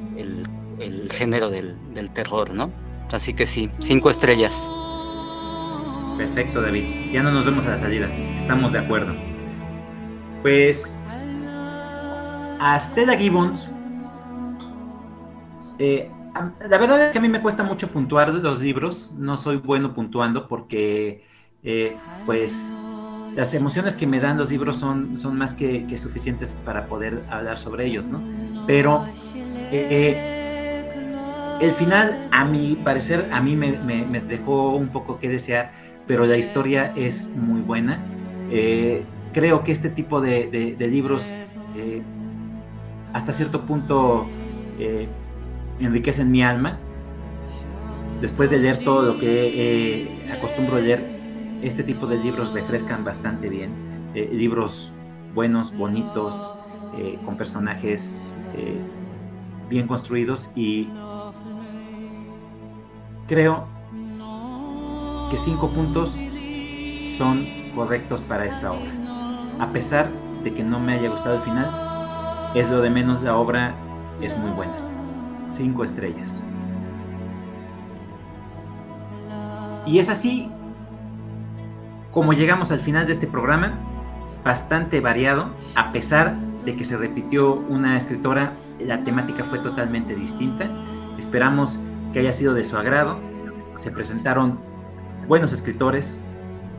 género del, terror, ¿no? Así que sí, cinco estrellas. Perfecto, David. Ya no nos vemos a la salida. Estamos de acuerdo. Pues a Stella Gibbons, eh, la verdad es que a mí me cuesta mucho puntuar los libros. No soy bueno puntuando porque eh, pues las emociones que me dan los libros son, son más que, suficientes para poder hablar sobre ellos, ¿no? Pero eh, el final, a mi parecer, a mí me, dejó un poco que desear, pero la historia es muy buena. Creo que este tipo de, libros, hasta cierto punto, enriquecen mi alma. Después de leer todo lo que acostumbro a leer este tipo de libros refrescan bastante bien. Eh, libros buenos, bonitos, eh, con personajes eh, bien construidos y creo que cinco puntos son correctos para esta obra. A pesar de que no me haya gustado el final, es lo de menos, la obra es muy buena. Cinco estrellas. Y es así como llegamos al final de este programa, bastante variado, a pesar de que se repitió una escritora, la temática fue totalmente distinta. Esperamos que haya sido de su agrado. Se presentaron buenos escritores,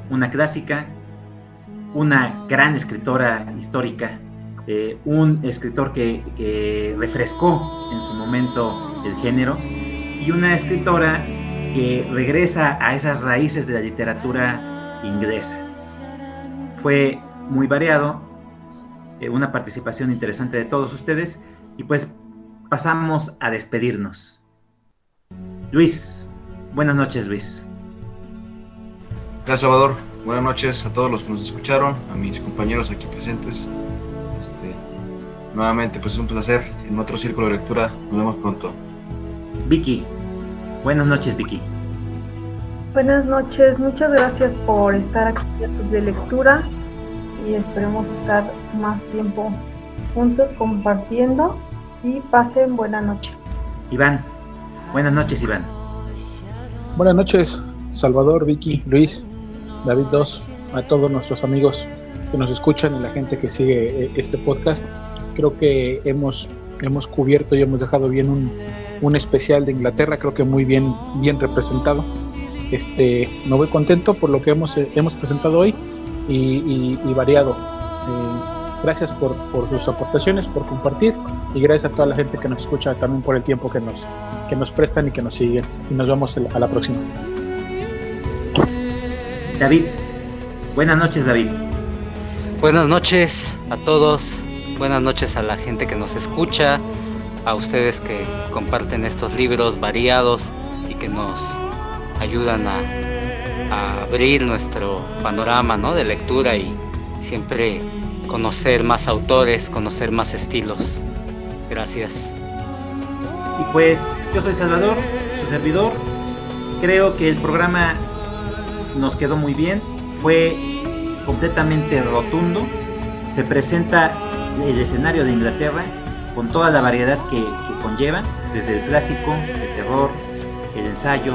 una clásica, una gran escritora histórica, eh, un escritor que, refrescó en su momento el género y una escritora que regresa a esas raíces de la literatura inglesa. Fue muy variado, eh, una participación interesante de todos ustedes y pues pasamos a despedirnos. Luis, buenas noches Luis. Gracias Salvador, buenas noches a todos los que nos escucharon, a mis compañeros aquí presentes. Nuevamente pues es un placer en otro círculo de lectura, nos vemos pronto. Vicky, buenas noches Vicky. Buenas noches, muchas gracias por estar aquí de lectura y esperemos estar más tiempo juntos compartiendo y pasen buena noche. Iván, buenas noches Iván. Buenas noches Salvador, Vicky, Luis, David Dos, a todos nuestros amigos que nos escuchan y la gente que sigue eh, este podcast. Creo que hemos, hemos cubierto y hemos dejado bien un, un especial de Inglaterra, creo que muy bien, bien representado. Este, me voy contento por lo que hemos, hemos presentado hoy y, variado. Eh, gracias por, por, sus aportaciones, por compartir y gracias a toda la gente que nos escucha también por el tiempo que nos, que nos prestan y que nos siguen. Y nos vemos a la próxima. David, buenas noches David. Buenas noches a todos, buenas noches a la gente que nos escucha, a ustedes que comparten estos libros variados y que nos ayudan a, abrir nuestro panorama ¿no? de lectura y siempre conocer más autores, conocer más estilos. Gracias. Y pues yo soy Salvador, su servidor. Creo que el programa nos quedó muy bien. Fue completamente rotundo. Se presenta el escenario de Inglaterra con toda la variedad que, conlleva, desde el clásico, el terror, el ensayo,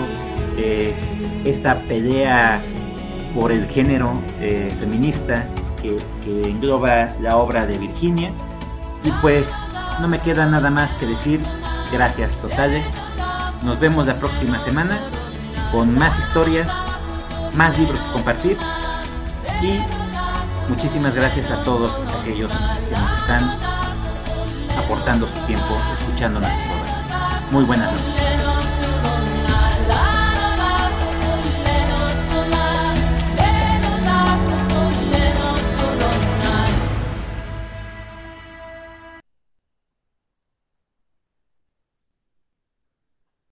eh, esta pelea por el género eh, feminista que, que engloba la obra de Virginia. Y pues no me queda nada más que decir gracias totales. Nos vemos la próxima semana con más historias, más libros que compartir y muchísimas gracias a todos aquellos que nos están aportando su tiempo escuchando nuestro programa. Muy buenas noches.